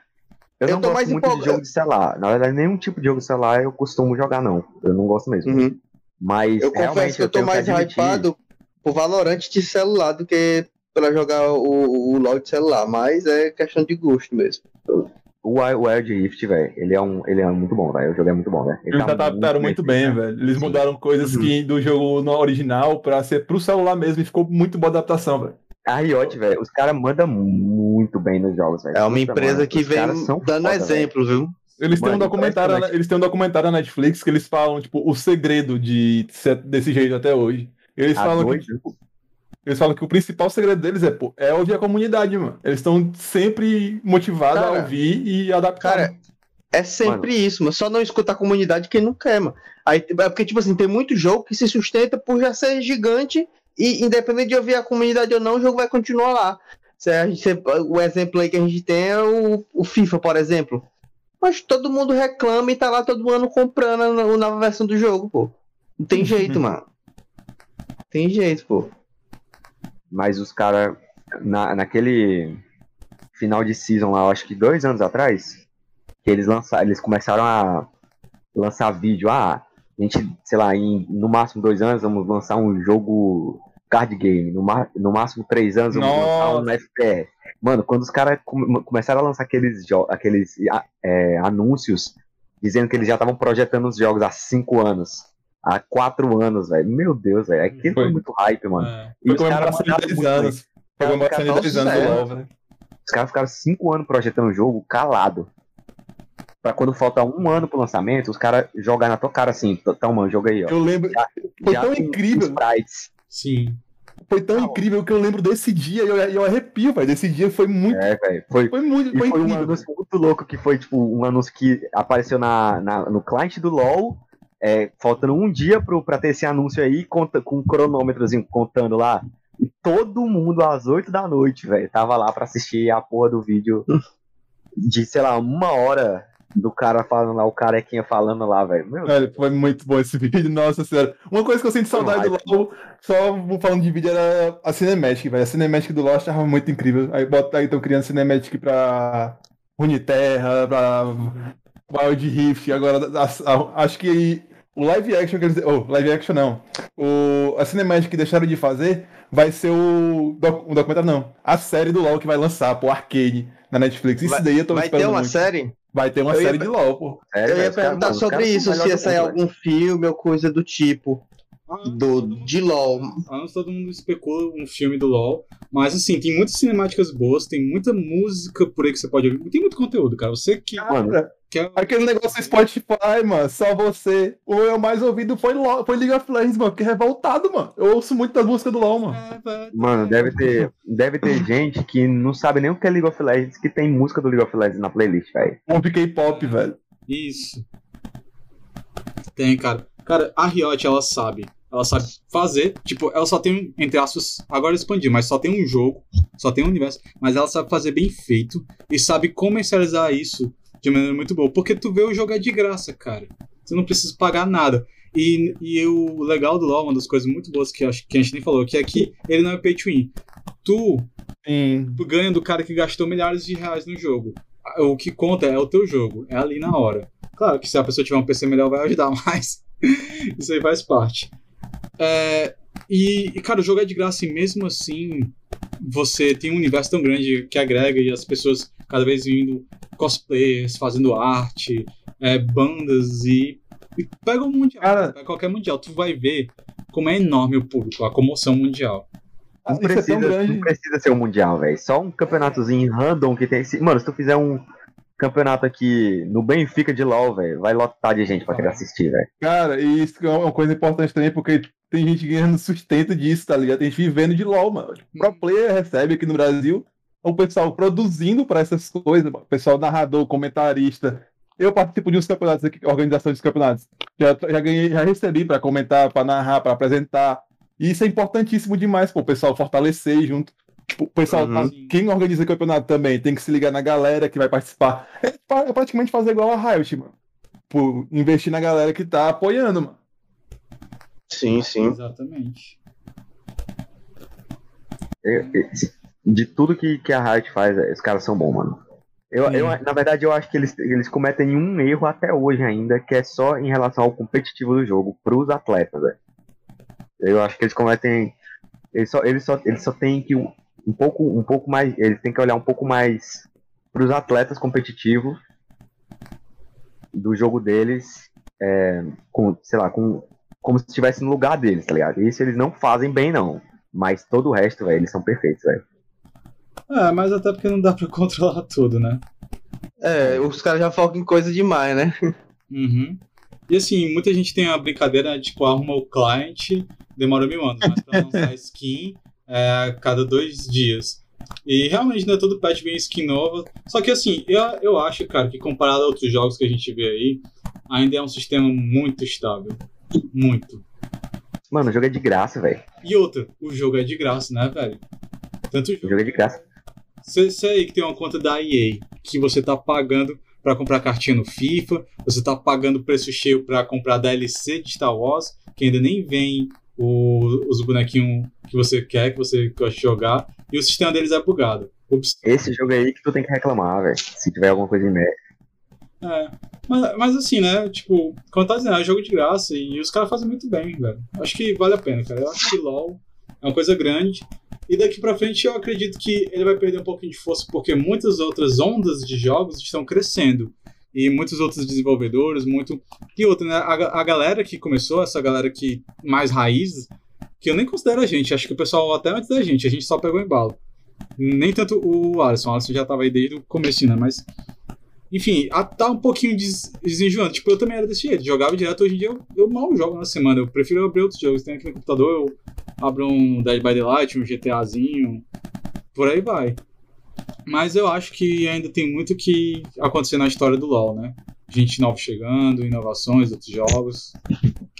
Speaker 3: eu
Speaker 2: eu
Speaker 3: não
Speaker 2: tô
Speaker 3: gosto
Speaker 2: mais
Speaker 3: muito de
Speaker 2: empolgado.
Speaker 3: jogo de celular. Na verdade, nenhum tipo de jogo de celular eu costumo jogar, não. Eu não gosto mesmo.
Speaker 2: Uhum.
Speaker 3: Mas
Speaker 2: Eu confesso que eu tô mais hypado por Valorant de celular do que pra jogar o, o LoL de celular, mas é questão de gosto mesmo.
Speaker 3: O Wild Rift, velho, ele é um, ele é muito bom, velho. O jogo é muito bom, velho. Ele
Speaker 4: Eles
Speaker 3: tá
Speaker 4: adaptaram muito bem,
Speaker 3: feito,
Speaker 4: velho. Eles
Speaker 3: Sim.
Speaker 4: mudaram coisas
Speaker 3: Uhum.
Speaker 4: que do jogo no original pra ser pro celular mesmo e ficou muito boa adaptação, velho.
Speaker 3: A Riot, velho, os caras mandam muito bem nos jogos, velho.
Speaker 2: É uma empresa que vem dando
Speaker 3: foda,
Speaker 2: exemplo, viu?
Speaker 4: Eles têm, um
Speaker 3: Mano,
Speaker 4: documentário,
Speaker 3: impressionante.
Speaker 4: eles têm um documentário na Netflix que eles falam, tipo, o segredo de ser desse jeito até hoje. Eles falam que, tipo, eles falam que o principal segredo deles é, pô, é ouvir a comunidade, mano. Eles estão sempre motivados a
Speaker 2: Cara,
Speaker 4: ouvir e adaptar.
Speaker 2: Cara, é sempre isso, mas só não escuta a comunidade quem não quer, mano. Aí, é porque, tipo assim, tem muito jogo que se sustenta por já ser gigante e independente de ouvir a comunidade ou não, o jogo vai continuar lá. Se a gente, se- o exemplo aí que a gente tem é o, o FIFA, por exemplo. Mas todo mundo reclama e tá lá todo ano comprando a no- nova versão do jogo, pô. Não tem [LAUGHS] jeito, mano. Tem jeito, pô.
Speaker 3: Mas os caras, na, naquele final de season lá, eu acho que dois anos atrás, que eles lançaram, eles começaram a lançar vídeo. Ah, a gente, sei lá, em no máximo dois anos vamos lançar um jogo card game. No, no máximo três anos vamos lançar um FPS. Mano, quando os caras come- começaram a lançar aqueles, aqueles é, anúncios dizendo que eles já estavam projetando os jogos há cinco anos. Há quatro anos, velho. Meu Deus, velho. Aquilo foi
Speaker 4: Foi.
Speaker 3: muito hype, mano.
Speaker 1: É.
Speaker 3: E
Speaker 4: Foi comemoração de
Speaker 3: mandaram
Speaker 4: 10
Speaker 3: muito bem.
Speaker 4: anos. Foi comemoração de
Speaker 2: Nossa,
Speaker 4: 10 anos do. LoL, velho.
Speaker 3: Os caras ficaram cinco anos projetando o jogo calado. Pra quando falta um ano pro lançamento, os caras jogar na tua cara assim, então, mano, joga aí, ó.
Speaker 4: Eu lembro, foi
Speaker 3: Já
Speaker 4: tão incrível.
Speaker 3: Sprites.
Speaker 1: Sim.
Speaker 4: Foi tão incrível que eu lembro desse dia e eu, eu arrepio, velho. Desse dia foi muito.
Speaker 3: É, velho. Foi,
Speaker 4: Foi muito.
Speaker 3: e
Speaker 4: Foi
Speaker 3: foi um anúncio muito louco, que foi, tipo, um anúncio que apareceu na, na- no cliente do LoL, é, faltando um dia pro, pra ter esse anúncio aí, conta, com um cronômetrozinho contando lá. E todo mundo, às 8 da noite, velho, tava lá pra assistir a porra do vídeo de, sei lá, uma hora do cara falando lá, o carequinha falando lá, velho.
Speaker 4: Velho, foi muito bom esse [LAUGHS] vídeo, nossa senhora. Uma coisa que eu sinto saudade do LoL, só falando de vídeo, era a Cinematic, velho. A Cinematic do LoL eu achava muito incrível. Aí bota aí, estão criando Cinematic pra Runeterra, pra Wild Rift, agora a- a- acho que o live action que eles. Oh, live action não. O, a Cinematic que deixaram de fazer vai ser o. doc- O documentário não. A série do LoL que vai lançar, pô, Arcade, na Netflix. Isso
Speaker 2: Vai-
Speaker 4: daí eu tô
Speaker 2: Vai
Speaker 4: esperando
Speaker 2: ter uma
Speaker 4: muito.
Speaker 2: série?
Speaker 4: Vai ter uma
Speaker 2: Eu ia
Speaker 4: série
Speaker 2: pe-
Speaker 4: de LoL, pô.
Speaker 3: sério,
Speaker 2: Eu ia perguntar
Speaker 3: os
Speaker 2: sobre isso, se ia sair
Speaker 3: mundo, velho.
Speaker 2: algum filme ou coisa do tipo. Do, de LOL.
Speaker 1: Antes todo mundo especula um filme do LoL. Mas assim, tem muitas cinemáticas boas, tem muita música por aí que você pode ouvir. Tem muito conteúdo, cara. Você que
Speaker 3: Mano,
Speaker 4: Cara,
Speaker 1: quer.
Speaker 4: Aquele negócio Spotify, mano, só você. O meu mais ouvido foi, LOL, foi League of Legends, mano. Fiquei revoltado, mano. Eu ouço muito das músicas do LOL, mano.
Speaker 3: Mano, deve ter, deve ter gente que não sabe nem o que é League of Legends, que tem música do League of Legends na playlist, velho.
Speaker 4: Um K-pop, velho.
Speaker 1: Isso. Tem, cara. Cara, a Riot, ela sabe. Ela sabe fazer. Tipo, ela só tem, entre aspas, agora expandir, mas só tem um jogo, só tem um universo. Mas ela sabe fazer bem feito e sabe comercializar isso de maneira muito boa. Porque tu vê o jogo é de graça, cara. Você não precisa pagar nada. E, e o legal do LoL, uma das coisas muito boas que, acho, que a gente nem falou, que é que ele não é pay to win. Tu
Speaker 4: Sim.
Speaker 1: tu ganha do cara que gastou milhares de reais no jogo. O que conta é o teu jogo, é ali na hora. Claro que se a pessoa tiver um PC melhor vai ajudar, [LAUGHS] mas isso aí faz parte. É, e, e, cara, o jogo é de graça e mesmo assim você tem um universo tão grande que agrega e as pessoas cada vez vindo cosplayers, fazendo arte, é, bandas e, e pega o mundial,
Speaker 4: Cara-
Speaker 1: pega qualquer mundial, tu vai ver como é enorme o público, a comoção mundial.
Speaker 3: Não
Speaker 4: Isso é
Speaker 3: precisa,
Speaker 4: tão grande.
Speaker 3: não precisa ser um mundial, velho. Só um campeonatozinho random que tem. Mano, se tu fizer um campeonato aqui no Benfica de LoL, velho, vai lotar de gente pra querer assistir, velho.
Speaker 4: Cara, e isso é uma coisa importante também, porque tem gente ganhando sustento disso, tá ligado? Tem gente vivendo de LOL, mano. O pro player recebe aqui no Brasil, o pessoal produzindo pra essas coisas. O pessoal narrador, comentarista. Eu participo de uns campeonatos aqui, organização de campeonatos. Já, já ganhei, já recebi pra comentar, pra narrar, pra apresentar. E isso é importantíssimo demais, pô, o pessoal fortalecer junto. Tipo, O pessoal,
Speaker 2: Uhum.
Speaker 4: quem organiza campeonato também tem que se ligar na galera que vai participar. É, é praticamente fazer igual a Riot, mano. Por investir na galera que tá apoiando, mano.
Speaker 2: Sim, sim.
Speaker 1: Exatamente.
Speaker 3: Eu- eu- De tudo que, que a Riot faz, velho, os caras são bons, mano. Eu, eu, na verdade, eu acho que eles, eles cometem um erro até hoje ainda, que é só em relação ao competitivo do jogo, pros atletas, velho. Eu acho que eles cometem. Eles só, eles só, eles só têm que um um pouco, um pouco mais. Eles têm que olhar um pouco mais pros atletas competitivos do jogo deles, é, com, sei lá, com, como se estivesse no lugar deles, tá ligado? Isso eles não fazem bem, não. Mas todo o resto, velho, eles são perfeitos, velho.
Speaker 1: É, mas até porque não dá pra [LAUGHS] controlar tudo, né?
Speaker 2: É, os caras já focam em coisa demais, né?
Speaker 1: Uhum. E assim, muita gente tem a brincadeira de tipo, arruma o client, demora mil anos, mas pra lançar [LAUGHS] skin é a cada dois dias. E realmente não é todo patch vem skin nova. Só que assim, eu, eu acho, cara, que comparado a outros jogos que a gente vê aí, ainda é um sistema muito estável. Muito.
Speaker 3: Mano, o jogo é de graça, velho.
Speaker 1: E outra, o jogo é de graça, né, velho? Tanto o
Speaker 3: O
Speaker 1: jogo.
Speaker 3: jogo é de graça.
Speaker 1: Você, você aí que tem uma conta da EA, que você tá pagando pra comprar cartinha no FIFA, você tá pagando preço cheio pra comprar DLC de Star Wars, que ainda nem vem o- os bonequinhos que você quer, que você gosta de jogar, e o sistema deles é bugado. Ups.
Speaker 3: Esse jogo aí que tu tem que reclamar, velho. Se tiver alguma coisa em merda.
Speaker 1: É. Mas, mas assim, né? Tipo, como eu tava dizendo, é jogo de graça e os caras fazem muito bem, velho. Acho que vale a pena, cara. Eu acho que LoL é uma coisa grande. E daqui pra frente eu acredito que ele vai perder um pouquinho de força porque muitas outras ondas de jogos estão crescendo. E muitos outros desenvolvedores, muito. E outra, né? A, a galera que começou, essa galera que mais raiz, que eu nem considero a gente, acho que o pessoal até antes da gente, a gente só pegou embalo. Nem tanto o Alisson, o Alisson já tava aí desde o começo, né? Mas enfim, a- tá um pouquinho des desenjoando. Tipo, eu também era desse jeito. Jogava direto. Hoje em dia eu, eu mal jogo na semana. Eu prefiro abrir outros jogos. Tem aqui no computador, eu abro um Dead by Daylight, um GTAzinho. Por aí vai. Mas eu acho que ainda tem muito que acontecer na história do LoL, né? Gente nova chegando, inovações, outros jogos.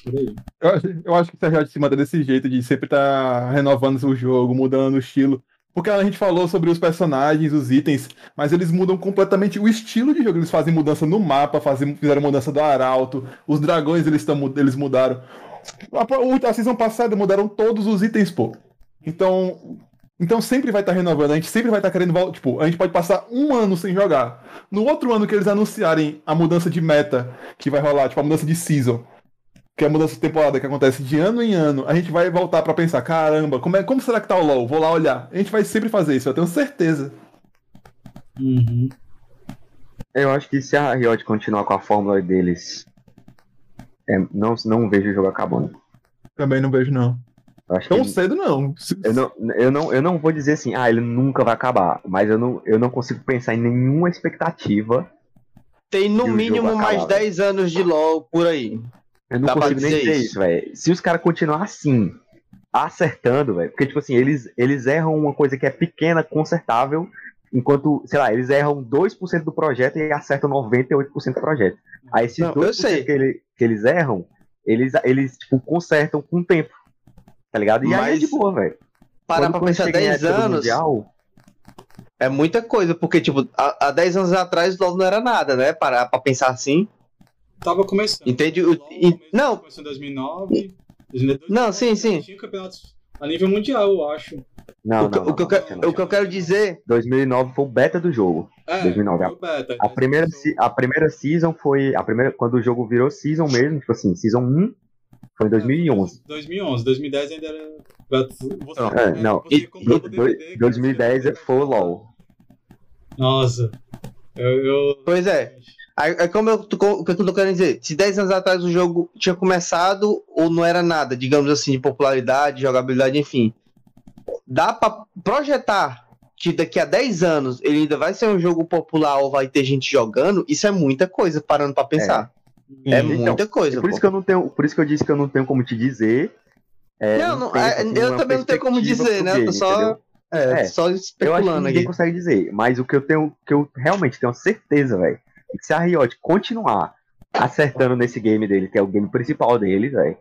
Speaker 1: Por aí.
Speaker 4: Eu, acho- eu acho que o CRJ se mantém desse jeito, de sempre estar renovando o jogo, mudando o estilo. Porque a gente falou sobre os personagens, os itens, mas eles mudam completamente o estilo de jogo. Eles fazem mudança no mapa, fazem, fizeram mudança do arauto, os dragões eles, tão, eles mudaram. A, a season passada mudaram todos os itens, pô. Então, então sempre vai estar renovando, a gente sempre vai estar querendo vol- Tipo, a gente pode passar um ano sem jogar. No outro ano que eles anunciarem a mudança de meta que vai rolar, tipo, a mudança de season, que é a mudança de temporada que acontece de ano em ano, a gente vai voltar pra pensar, caramba, como, é, como será que tá o LoL? Vou lá olhar. A gente vai sempre fazer isso, eu tenho certeza.
Speaker 1: Uhum.
Speaker 3: Eu acho que se a Riot continuar com a fórmula deles, é, não, não vejo o jogo acabando.
Speaker 4: Também não vejo, não.
Speaker 3: Acho
Speaker 4: Tão
Speaker 3: que
Speaker 4: cedo, não.
Speaker 3: Eu não, eu, não, eu não vou dizer assim, ah, ele nunca vai acabar, mas eu não, eu não consigo pensar em nenhuma expectativa.
Speaker 2: Tem no mínimo mais
Speaker 3: acabava.
Speaker 2: 10 anos de LoL por aí.
Speaker 3: Eu não
Speaker 2: Dá
Speaker 3: consigo nem
Speaker 2: dizer
Speaker 3: dizer
Speaker 2: isso.
Speaker 3: isso, velho. Se os caras continuar assim, acertando, velho, porque, tipo assim, eles, eles erram uma coisa que é pequena, consertável, enquanto, sei lá, eles erram 2% do projeto e acertam 98% do projeto. Aí esses
Speaker 2: Não, eu
Speaker 3: 2%
Speaker 2: sei.
Speaker 3: que, ele- que eles erram, eles, eles, tipo, consertam com o tempo. Tá ligado? E aí é
Speaker 2: Mas
Speaker 3: de boa, velho.
Speaker 2: Parar
Speaker 3: Quando-
Speaker 2: pra pensar
Speaker 3: chega em
Speaker 2: 10
Speaker 3: época do
Speaker 2: anos
Speaker 3: Mundial,
Speaker 2: é muita coisa, porque, tipo, há, há 10 anos atrás o LoL não era nada, né? Parar pra pensar assim.
Speaker 1: Tava começando.
Speaker 2: Entende?
Speaker 1: O LoL
Speaker 2: e- não.
Speaker 1: Começou em 2009. 2012,
Speaker 2: Não, sim, sim.
Speaker 1: Tinha campeonatos a nível mundial, eu acho.
Speaker 3: Não,
Speaker 2: o, que,
Speaker 3: não,
Speaker 2: o que eu
Speaker 3: não,
Speaker 2: quero-
Speaker 3: não, não.
Speaker 2: o que eu quero dizer
Speaker 3: 2009 foi o beta do jogo.
Speaker 1: É,
Speaker 3: 2009,
Speaker 1: foi o beta.
Speaker 3: A primeira, a primeira season foi. A primeira, quando o jogo virou season mesmo, tipo assim, season 1 foi em 2011.
Speaker 1: 2011, 2010 ainda era. Você,
Speaker 3: É, não,
Speaker 1: você
Speaker 2: e-
Speaker 1: DVD, cara,
Speaker 3: 2010
Speaker 1: você-
Speaker 3: foi o LOL.
Speaker 1: Nossa. Eu. eu-
Speaker 2: Pois é. Aí como eu, tô- o que eu tô querendo dizer? Se 10 anos atrás o jogo tinha começado ou não era nada, digamos assim, de popularidade, jogabilidade, enfim. Dá pra projetar que daqui a 10 anos ele ainda vai ser um jogo popular ou vai ter gente jogando, isso é muita coisa, parando pra pensar. É,
Speaker 1: Então,
Speaker 2: muita coisa.
Speaker 3: Por isso que eu não tenho. Por isso que eu disse que eu não tenho como te dizer. é,
Speaker 2: Não, não,
Speaker 3: tenho,
Speaker 2: é,
Speaker 3: assim,
Speaker 2: eu
Speaker 3: uma
Speaker 2: também não tenho como dizer, né? Eu tô
Speaker 3: game,
Speaker 2: só,
Speaker 3: entendeu?
Speaker 2: é,
Speaker 3: É.
Speaker 2: só
Speaker 3: Eu acho que
Speaker 2: especulando
Speaker 3: ninguém
Speaker 2: aqui.
Speaker 3: consegue dizer, mas o que eu tenho, que eu realmente tenho certeza, velho, é que se a Riot continuar acertando nesse game dele, que é o game principal deles, velho,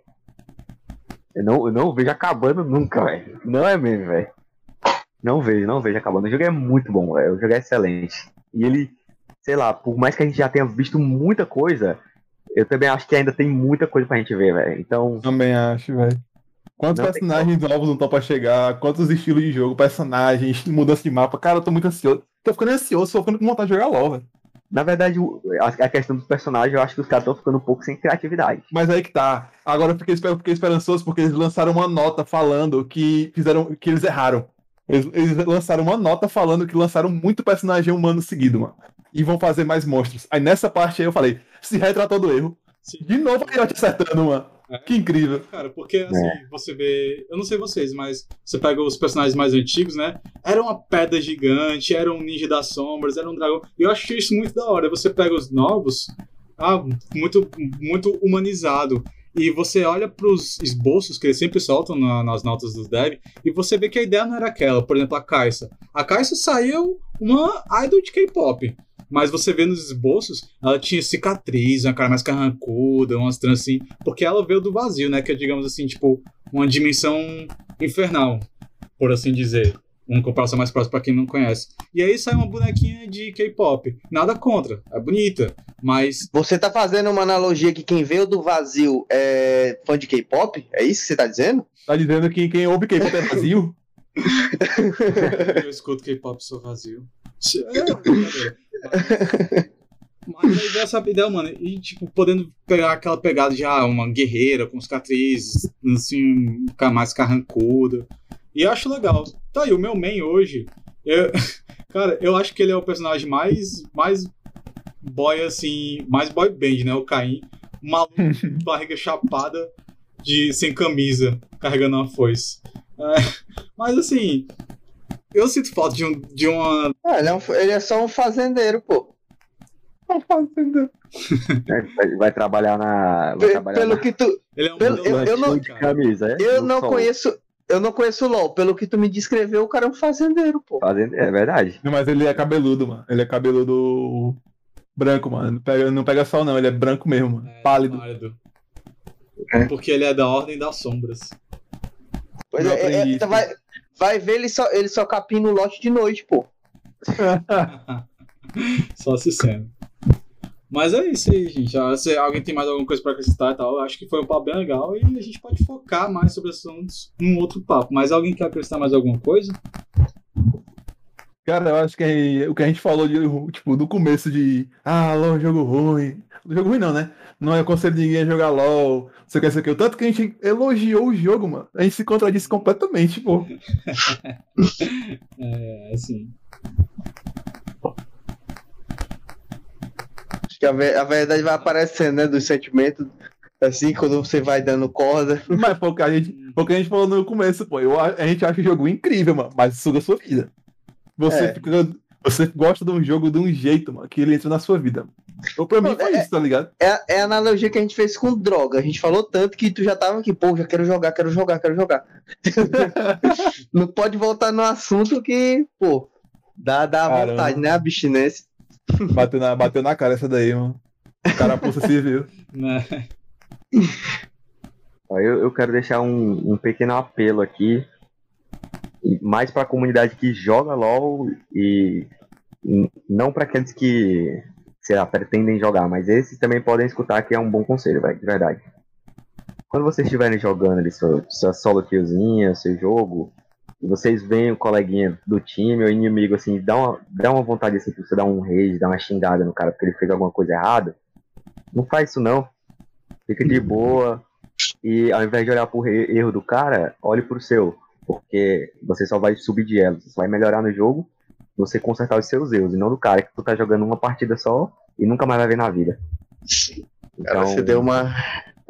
Speaker 3: eu não, eu não vejo acabando nunca, velho. Não é mesmo, velho. Não vejo, não vejo acabando. O jogo é muito bom, velho. O jogo é excelente. E ele, sei lá, por mais que a gente já tenha visto muita coisa, eu também acho que ainda tem muita coisa pra gente ver, velho. Então,
Speaker 4: Também acho, velho. Quantos
Speaker 3: Não
Speaker 4: personagens novos não estão pra chegar? Quantos estilos de jogo, personagens, mudança de mapa? Cara, eu tô muito ansioso. Tô ficando ansioso, tô ficando com vontade de jogar LOL, velho.
Speaker 3: Na verdade, a, questão dos personagens, eu acho que os caras estão ficando um pouco sem criatividade.
Speaker 4: Mas aí que tá. Agora eu fiquei, esper- fiquei esperançoso porque eles lançaram uma nota falando que fizeram que eles erraram. Eles, eles lançaram uma nota falando que lançaram muito personagem humano seguido, mano. E vão fazer mais monstros. Aí nessa parte aí eu falei, se retratou do erro.
Speaker 1: Sim.
Speaker 4: De novo a Riot acertando, mano. Que incrível.
Speaker 1: Cara, porque assim, você vê. Eu não sei vocês, mas você pega os personagens mais antigos, né? Era uma pedra gigante, era um ninja das sombras, era um dragão. E eu acho isso muito da hora. Você pega os novos, ah, muito, muito humanizado. E você olha pros esboços que eles sempre soltam na- nas notas dos dev, e você vê que a ideia não era aquela. Por exemplo, a Kaisa. A Kaisa saiu uma idol de K-pop. Mas você vê nos esboços, ela tinha cicatriz, uma cara mais carrancuda, umas trans assim, porque ela veio do vazio, né? Que é, digamos assim, tipo, uma dimensão infernal, por assim dizer. Uma comparação mais próxima pra quem não conhece. E aí sai uma bonequinha de K-pop. Nada contra, é bonita, mas
Speaker 2: Você tá fazendo uma analogia que quem veio do vazio é fã de K-pop? É isso que você tá dizendo?
Speaker 4: Tá dizendo que quem ouve K-pop é vazio? [LAUGHS] [LAUGHS]
Speaker 1: eu escuto K-pop sou vazio. É, brincadeira. Mas aí veio essa ideia, mano, e tipo, podendo pegar aquela pegada de ah, uma guerreira com cicatrizes, assim, mais carrancuda. E eu acho legal. Tá aí, o meu main hoje, eu- [LAUGHS] cara, eu acho que ele é o personagem mais, mais boy, assim, mais boy band, né? O Caim. Maluco, [LAUGHS] barriga chapada, de, sem camisa, carregando uma foice. É, mas assim, eu sinto falta de, um, de uma.
Speaker 2: Ah, ele, é um- ele é só um fazendeiro, pô.
Speaker 3: É, vai, vai trabalhar na. Vai
Speaker 2: Pe-
Speaker 3: trabalhar
Speaker 2: pelo
Speaker 3: na
Speaker 2: que tu.
Speaker 1: Ele é um
Speaker 2: Pelo- eu- eu não-
Speaker 3: camisa, é?
Speaker 2: Eu não
Speaker 3: sol.
Speaker 2: conheço. Eu não conheço o LOL. Pelo que tu me descreveu, o cara é um fazendeiro, pô.
Speaker 3: Fazendo- É verdade.
Speaker 4: Não, mas ele é cabeludo, mano. Ele é cabeludo branco, mano. Não pega, não pega sol, não. Ele é branco mesmo, mano.
Speaker 1: É,
Speaker 4: Pálido.
Speaker 2: É.
Speaker 1: Porque ele é da Ordem das Sombras.
Speaker 2: Pois é, é, é, vai, vai ver ele só, ele só capina o lote de noite, pô. [LAUGHS]
Speaker 1: Só se sendo. Mas é isso aí, gente. Ah, Se alguém tem mais alguma coisa pra acrescentar e tal, eu acho que foi um papo bem legal e a gente pode focar mais sobre esses assuntos num outro papo. Mas alguém quer acrescentar mais alguma coisa?
Speaker 4: Cara, eu acho que é- o que a gente falou de, tipo, do começo de ah, LOL é jogo ruim. Jogo ruim não, né? Não é conselho de ninguém a jogar LOL. Você quer saber o tanto que a gente elogiou o jogo, mano. A gente se contradisse completamente, pô. [LAUGHS]
Speaker 1: É, assim.
Speaker 2: Acho que a, a verdade vai aparecendo, né? Dos sentimentos. Assim, quando você vai dando corda.
Speaker 4: Mas foi o que a gente, foi o que a gente falou no começo, pô. Eu, a a gente acha o jogo incrível, mano, mas suga a sua vida. Você,
Speaker 2: É.
Speaker 4: fica, você gosta de um jogo de um jeito, mano, que ele entra na sua vida. Ou pra mim foi
Speaker 2: é-
Speaker 4: isso, tá ligado?
Speaker 2: É, é a analogia que a gente fez com droga. A gente falou tanto que tu já tava aqui, pô, já quero jogar, quero jogar, quero jogar. [LAUGHS] Não pode voltar no assunto que, pô, dá, dá
Speaker 4: Caramba.
Speaker 2: vontade, né? A abstinência.
Speaker 4: Bateu na, bateu na cara essa daí, mano. Carapuça civil.
Speaker 1: Né? [LAUGHS]
Speaker 3: Eu, eu quero deixar um, um pequeno apelo aqui, mais para a comunidade que joga LoL e não para aqueles que, sei lá, pretendem jogar, mas esses também podem escutar que é um bom conselho, de verdade. Quando vocês estiverem jogando ali sua, sua solo killzinha, seu jogo, e vocês veem o coleguinha do time ou inimigo assim, dá uma, dá uma vontade assim, de você dar um rage, dar uma xingada no cara porque ele fez alguma coisa errada, não faz isso não. Fica de boa, e ao invés de olhar pro erro do cara, olhe pro seu. Porque você só vai subir de elo, você só vai melhorar no jogo, você consertar os seus erros, e não do cara que tu tá jogando uma partida só e nunca mais vai ver na vida.
Speaker 2: Cara,
Speaker 3: Então,
Speaker 2: você deu uma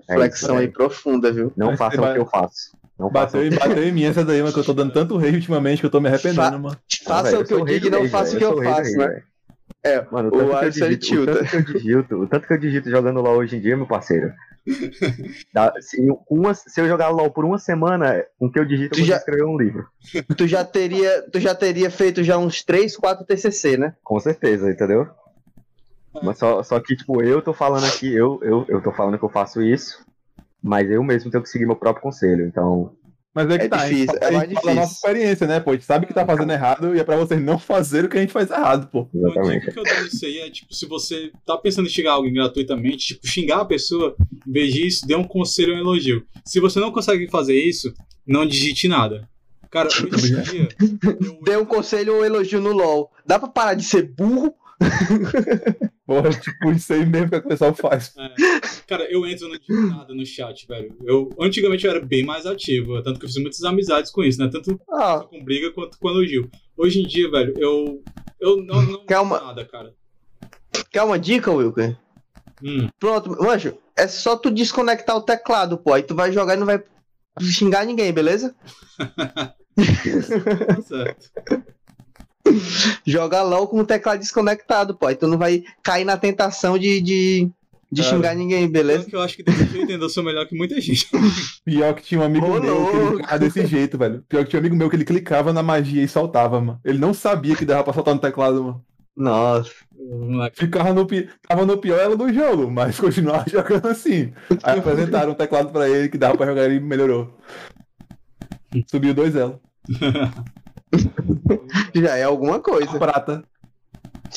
Speaker 3: é
Speaker 2: flexão
Speaker 3: isso,
Speaker 2: aí
Speaker 3: né?
Speaker 2: profunda, viu?
Speaker 3: Não
Speaker 4: Mas
Speaker 3: façam o que eu faço. Não
Speaker 4: Bateu,
Speaker 3: façam.
Speaker 4: em- bateu em mim essa daí, mano, que eu tô dando tanto rei ultimamente que eu tô me arrependendo,
Speaker 2: Fa-
Speaker 4: mano.
Speaker 2: Faça o que eu digo e não faça o que eu faço, né? É,
Speaker 3: Mano, o
Speaker 2: o
Speaker 3: tanto, que eu
Speaker 2: Alisson ele
Speaker 3: digito, o tanto que eu digito, o tanto que eu digito jogando LOL hoje em dia, meu parceiro. Dá- se, eu- uma, se eu jogar LOL por uma semana, com o que eu digito,
Speaker 2: Tu
Speaker 3: eu vou
Speaker 2: já-
Speaker 3: escrever um livro. [LAUGHS]
Speaker 2: Tu já teria, tu já teria feito já uns 3, 4 TCC, né?
Speaker 3: Com certeza, entendeu?
Speaker 1: É.
Speaker 3: Mas só, só que, tipo, eu tô falando aqui, eu, eu, eu tô falando que eu faço isso, mas eu mesmo tenho que seguir meu próprio conselho. Então,
Speaker 4: Mas é que
Speaker 2: É
Speaker 4: tá, a gente
Speaker 2: difícil,
Speaker 4: fala-
Speaker 2: é
Speaker 4: a
Speaker 2: mais
Speaker 4: gente fala da nossa
Speaker 2: difícil.
Speaker 4: experiência, né, pô? A gente sabe que tá fazendo errado e é pra vocês não fazerem o que a gente faz errado, pô.
Speaker 1: Uma
Speaker 3: exatamente.
Speaker 1: dica que eu dou nisso aí é, tipo, se você tá pensando em xingar alguém gratuitamente, tipo, xingar a pessoa, em vez disso, dê um conselho ou um elogio. Se você não consegue fazer isso, não digite nada. Cara, hoje em dia, eu,
Speaker 2: Dê um conselho ou elogio no LOL. Dá pra parar de ser burro? [LAUGHS]
Speaker 4: Porra, tipo, isso aí mesmo que o pessoal faz.
Speaker 1: É, cara, eu entro no nada no chat, velho. Eu, antigamente eu era bem mais ativo, tanto que eu fiz muitas amizades com isso, né? Tanto
Speaker 2: Ah,
Speaker 1: com briga quanto com elogio. Hoje em dia, velho, eu. Eu não, não
Speaker 2: Calma.
Speaker 1: nada, cara.
Speaker 2: quer uma dica, Wilker?
Speaker 1: Hum,
Speaker 2: Pronto, manjo, é só tu desconectar o teclado, pô. Aí tu vai jogar e não vai xingar ninguém, beleza?
Speaker 1: tá [LAUGHS] certo. [LAUGHS]
Speaker 2: Joga LOL com o teclado desconectado, pô. Aí tu não vai cair na tentação de, de, de
Speaker 1: Cara,
Speaker 2: xingar ninguém, beleza?
Speaker 1: Que eu acho que desse jeito ainda eu sou melhor que muita gente. [LAUGHS]
Speaker 4: Pior que tinha um amigo
Speaker 2: Ô,
Speaker 4: meu que ele desse jeito, velho. Pior que tinha um amigo meu que ele clicava na magia e soltava, mano. Ele não sabia que dava pra soltar no teclado, mano.
Speaker 2: Nossa.
Speaker 4: Ficava no, pi... Tava no pior ela do jogo, mas [LAUGHS] continuava jogando assim. Aí apresentaram um teclado pra ele que dava pra jogar e ele melhorou. Subiu dois ela. [LAUGHS]
Speaker 2: Já é alguma coisa.
Speaker 4: Prata.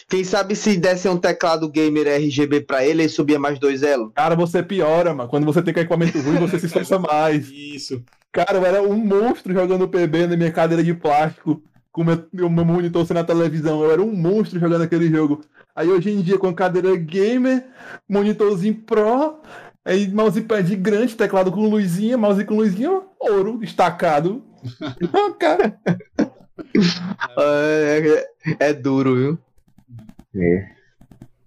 Speaker 2: Quem sabe se desse um teclado gamer RGB pra ele, ele subia mais dois elos.
Speaker 4: Cara, você piora, mano. Quando você tem equipamento ruim, você se esforça mais.
Speaker 1: Isso.
Speaker 4: Cara, eu era um monstro jogando PB na minha cadeira de plástico, com o meu, meu monitor sendo na televisão. Eu era um monstro jogando aquele jogo. Aí hoje em dia, com a cadeira gamer, monitorzinho pro, aí mousepad grande, teclado com luzinha, mouse com luzinha, ouro, destacado. [LAUGHS] Cara,
Speaker 2: É, é- é duro, viu?
Speaker 3: É.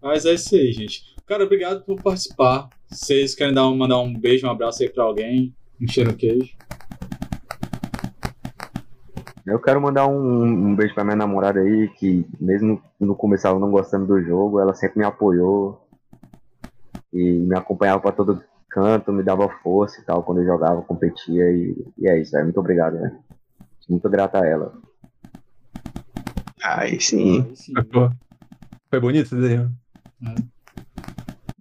Speaker 1: Mas é isso aí, gente. Cara, obrigado por participar. Vocês querem dar um, mandar um beijo, um abraço aí pra alguém? Um cheiro no queijo.
Speaker 3: Eu quero mandar um, um beijo pra minha namorada aí, que mesmo no começo ela não gostando do jogo, ela sempre me apoiou e me acompanhava pra todo canto, me dava força e tal quando eu jogava, competia e, e é isso, velho. Muito obrigado, velho. Muito grato a ela.
Speaker 2: Aí sim.
Speaker 1: Aí sim.
Speaker 4: Foi bonito isso aí, mano.
Speaker 1: É.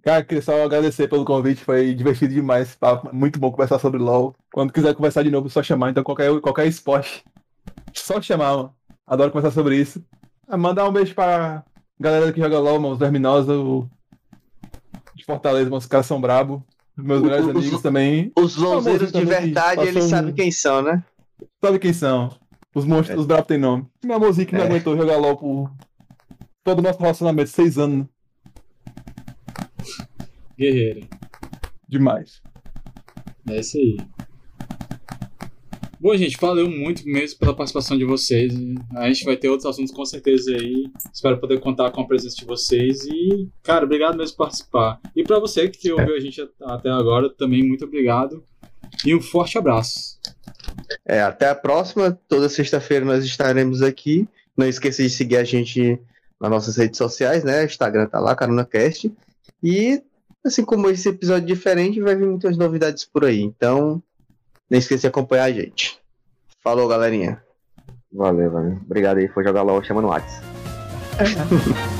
Speaker 4: Cara, queria só agradecer pelo convite, foi divertido demais. esse. Muito bom conversar sobre LOL. Quando quiser conversar de novo, é só chamar. Então, qualquer, qualquer esporte, só chamar, mano. Adoro conversar sobre isso. Ah, mandar um beijo pra galera que joga LOL, mano, os Verminosa, o... de Fortaleza, mano, os caras são brabo. Meus melhores
Speaker 2: o-
Speaker 4: amigos também.
Speaker 2: Os louzeiros de verdade, eles sabem quem são, né?
Speaker 4: Sabe quem são? Os monstros, os bravos têm nome. Meu amorzinho que me
Speaker 2: É.
Speaker 4: aguentou jogar LOL por todo o nosso relacionamento, seis anos.
Speaker 1: Guerreiro.
Speaker 4: Demais.
Speaker 1: É isso aí. Bom, gente, valeu muito mesmo pela participação de vocês. A gente vai ter outros assuntos com certeza aí. Espero poder contar com a presença de vocês. E, cara, obrigado mesmo por participar. E pra você que ouviu a gente até agora, também muito obrigado. E um forte abraço.
Speaker 2: É, até a próxima. Toda sexta-feira nós estaremos aqui. Não esqueça de seguir a gente nas nossas redes sociais, né? Instagram tá lá, CarunaCast. E, assim como esse episódio diferente, vai vir muitas novidades por aí. Então, não esqueça de acompanhar a gente. Falou, galerinha.
Speaker 3: Valeu, valeu. Obrigado aí, foi jogar LOL chamando o Whats. [LAUGHS]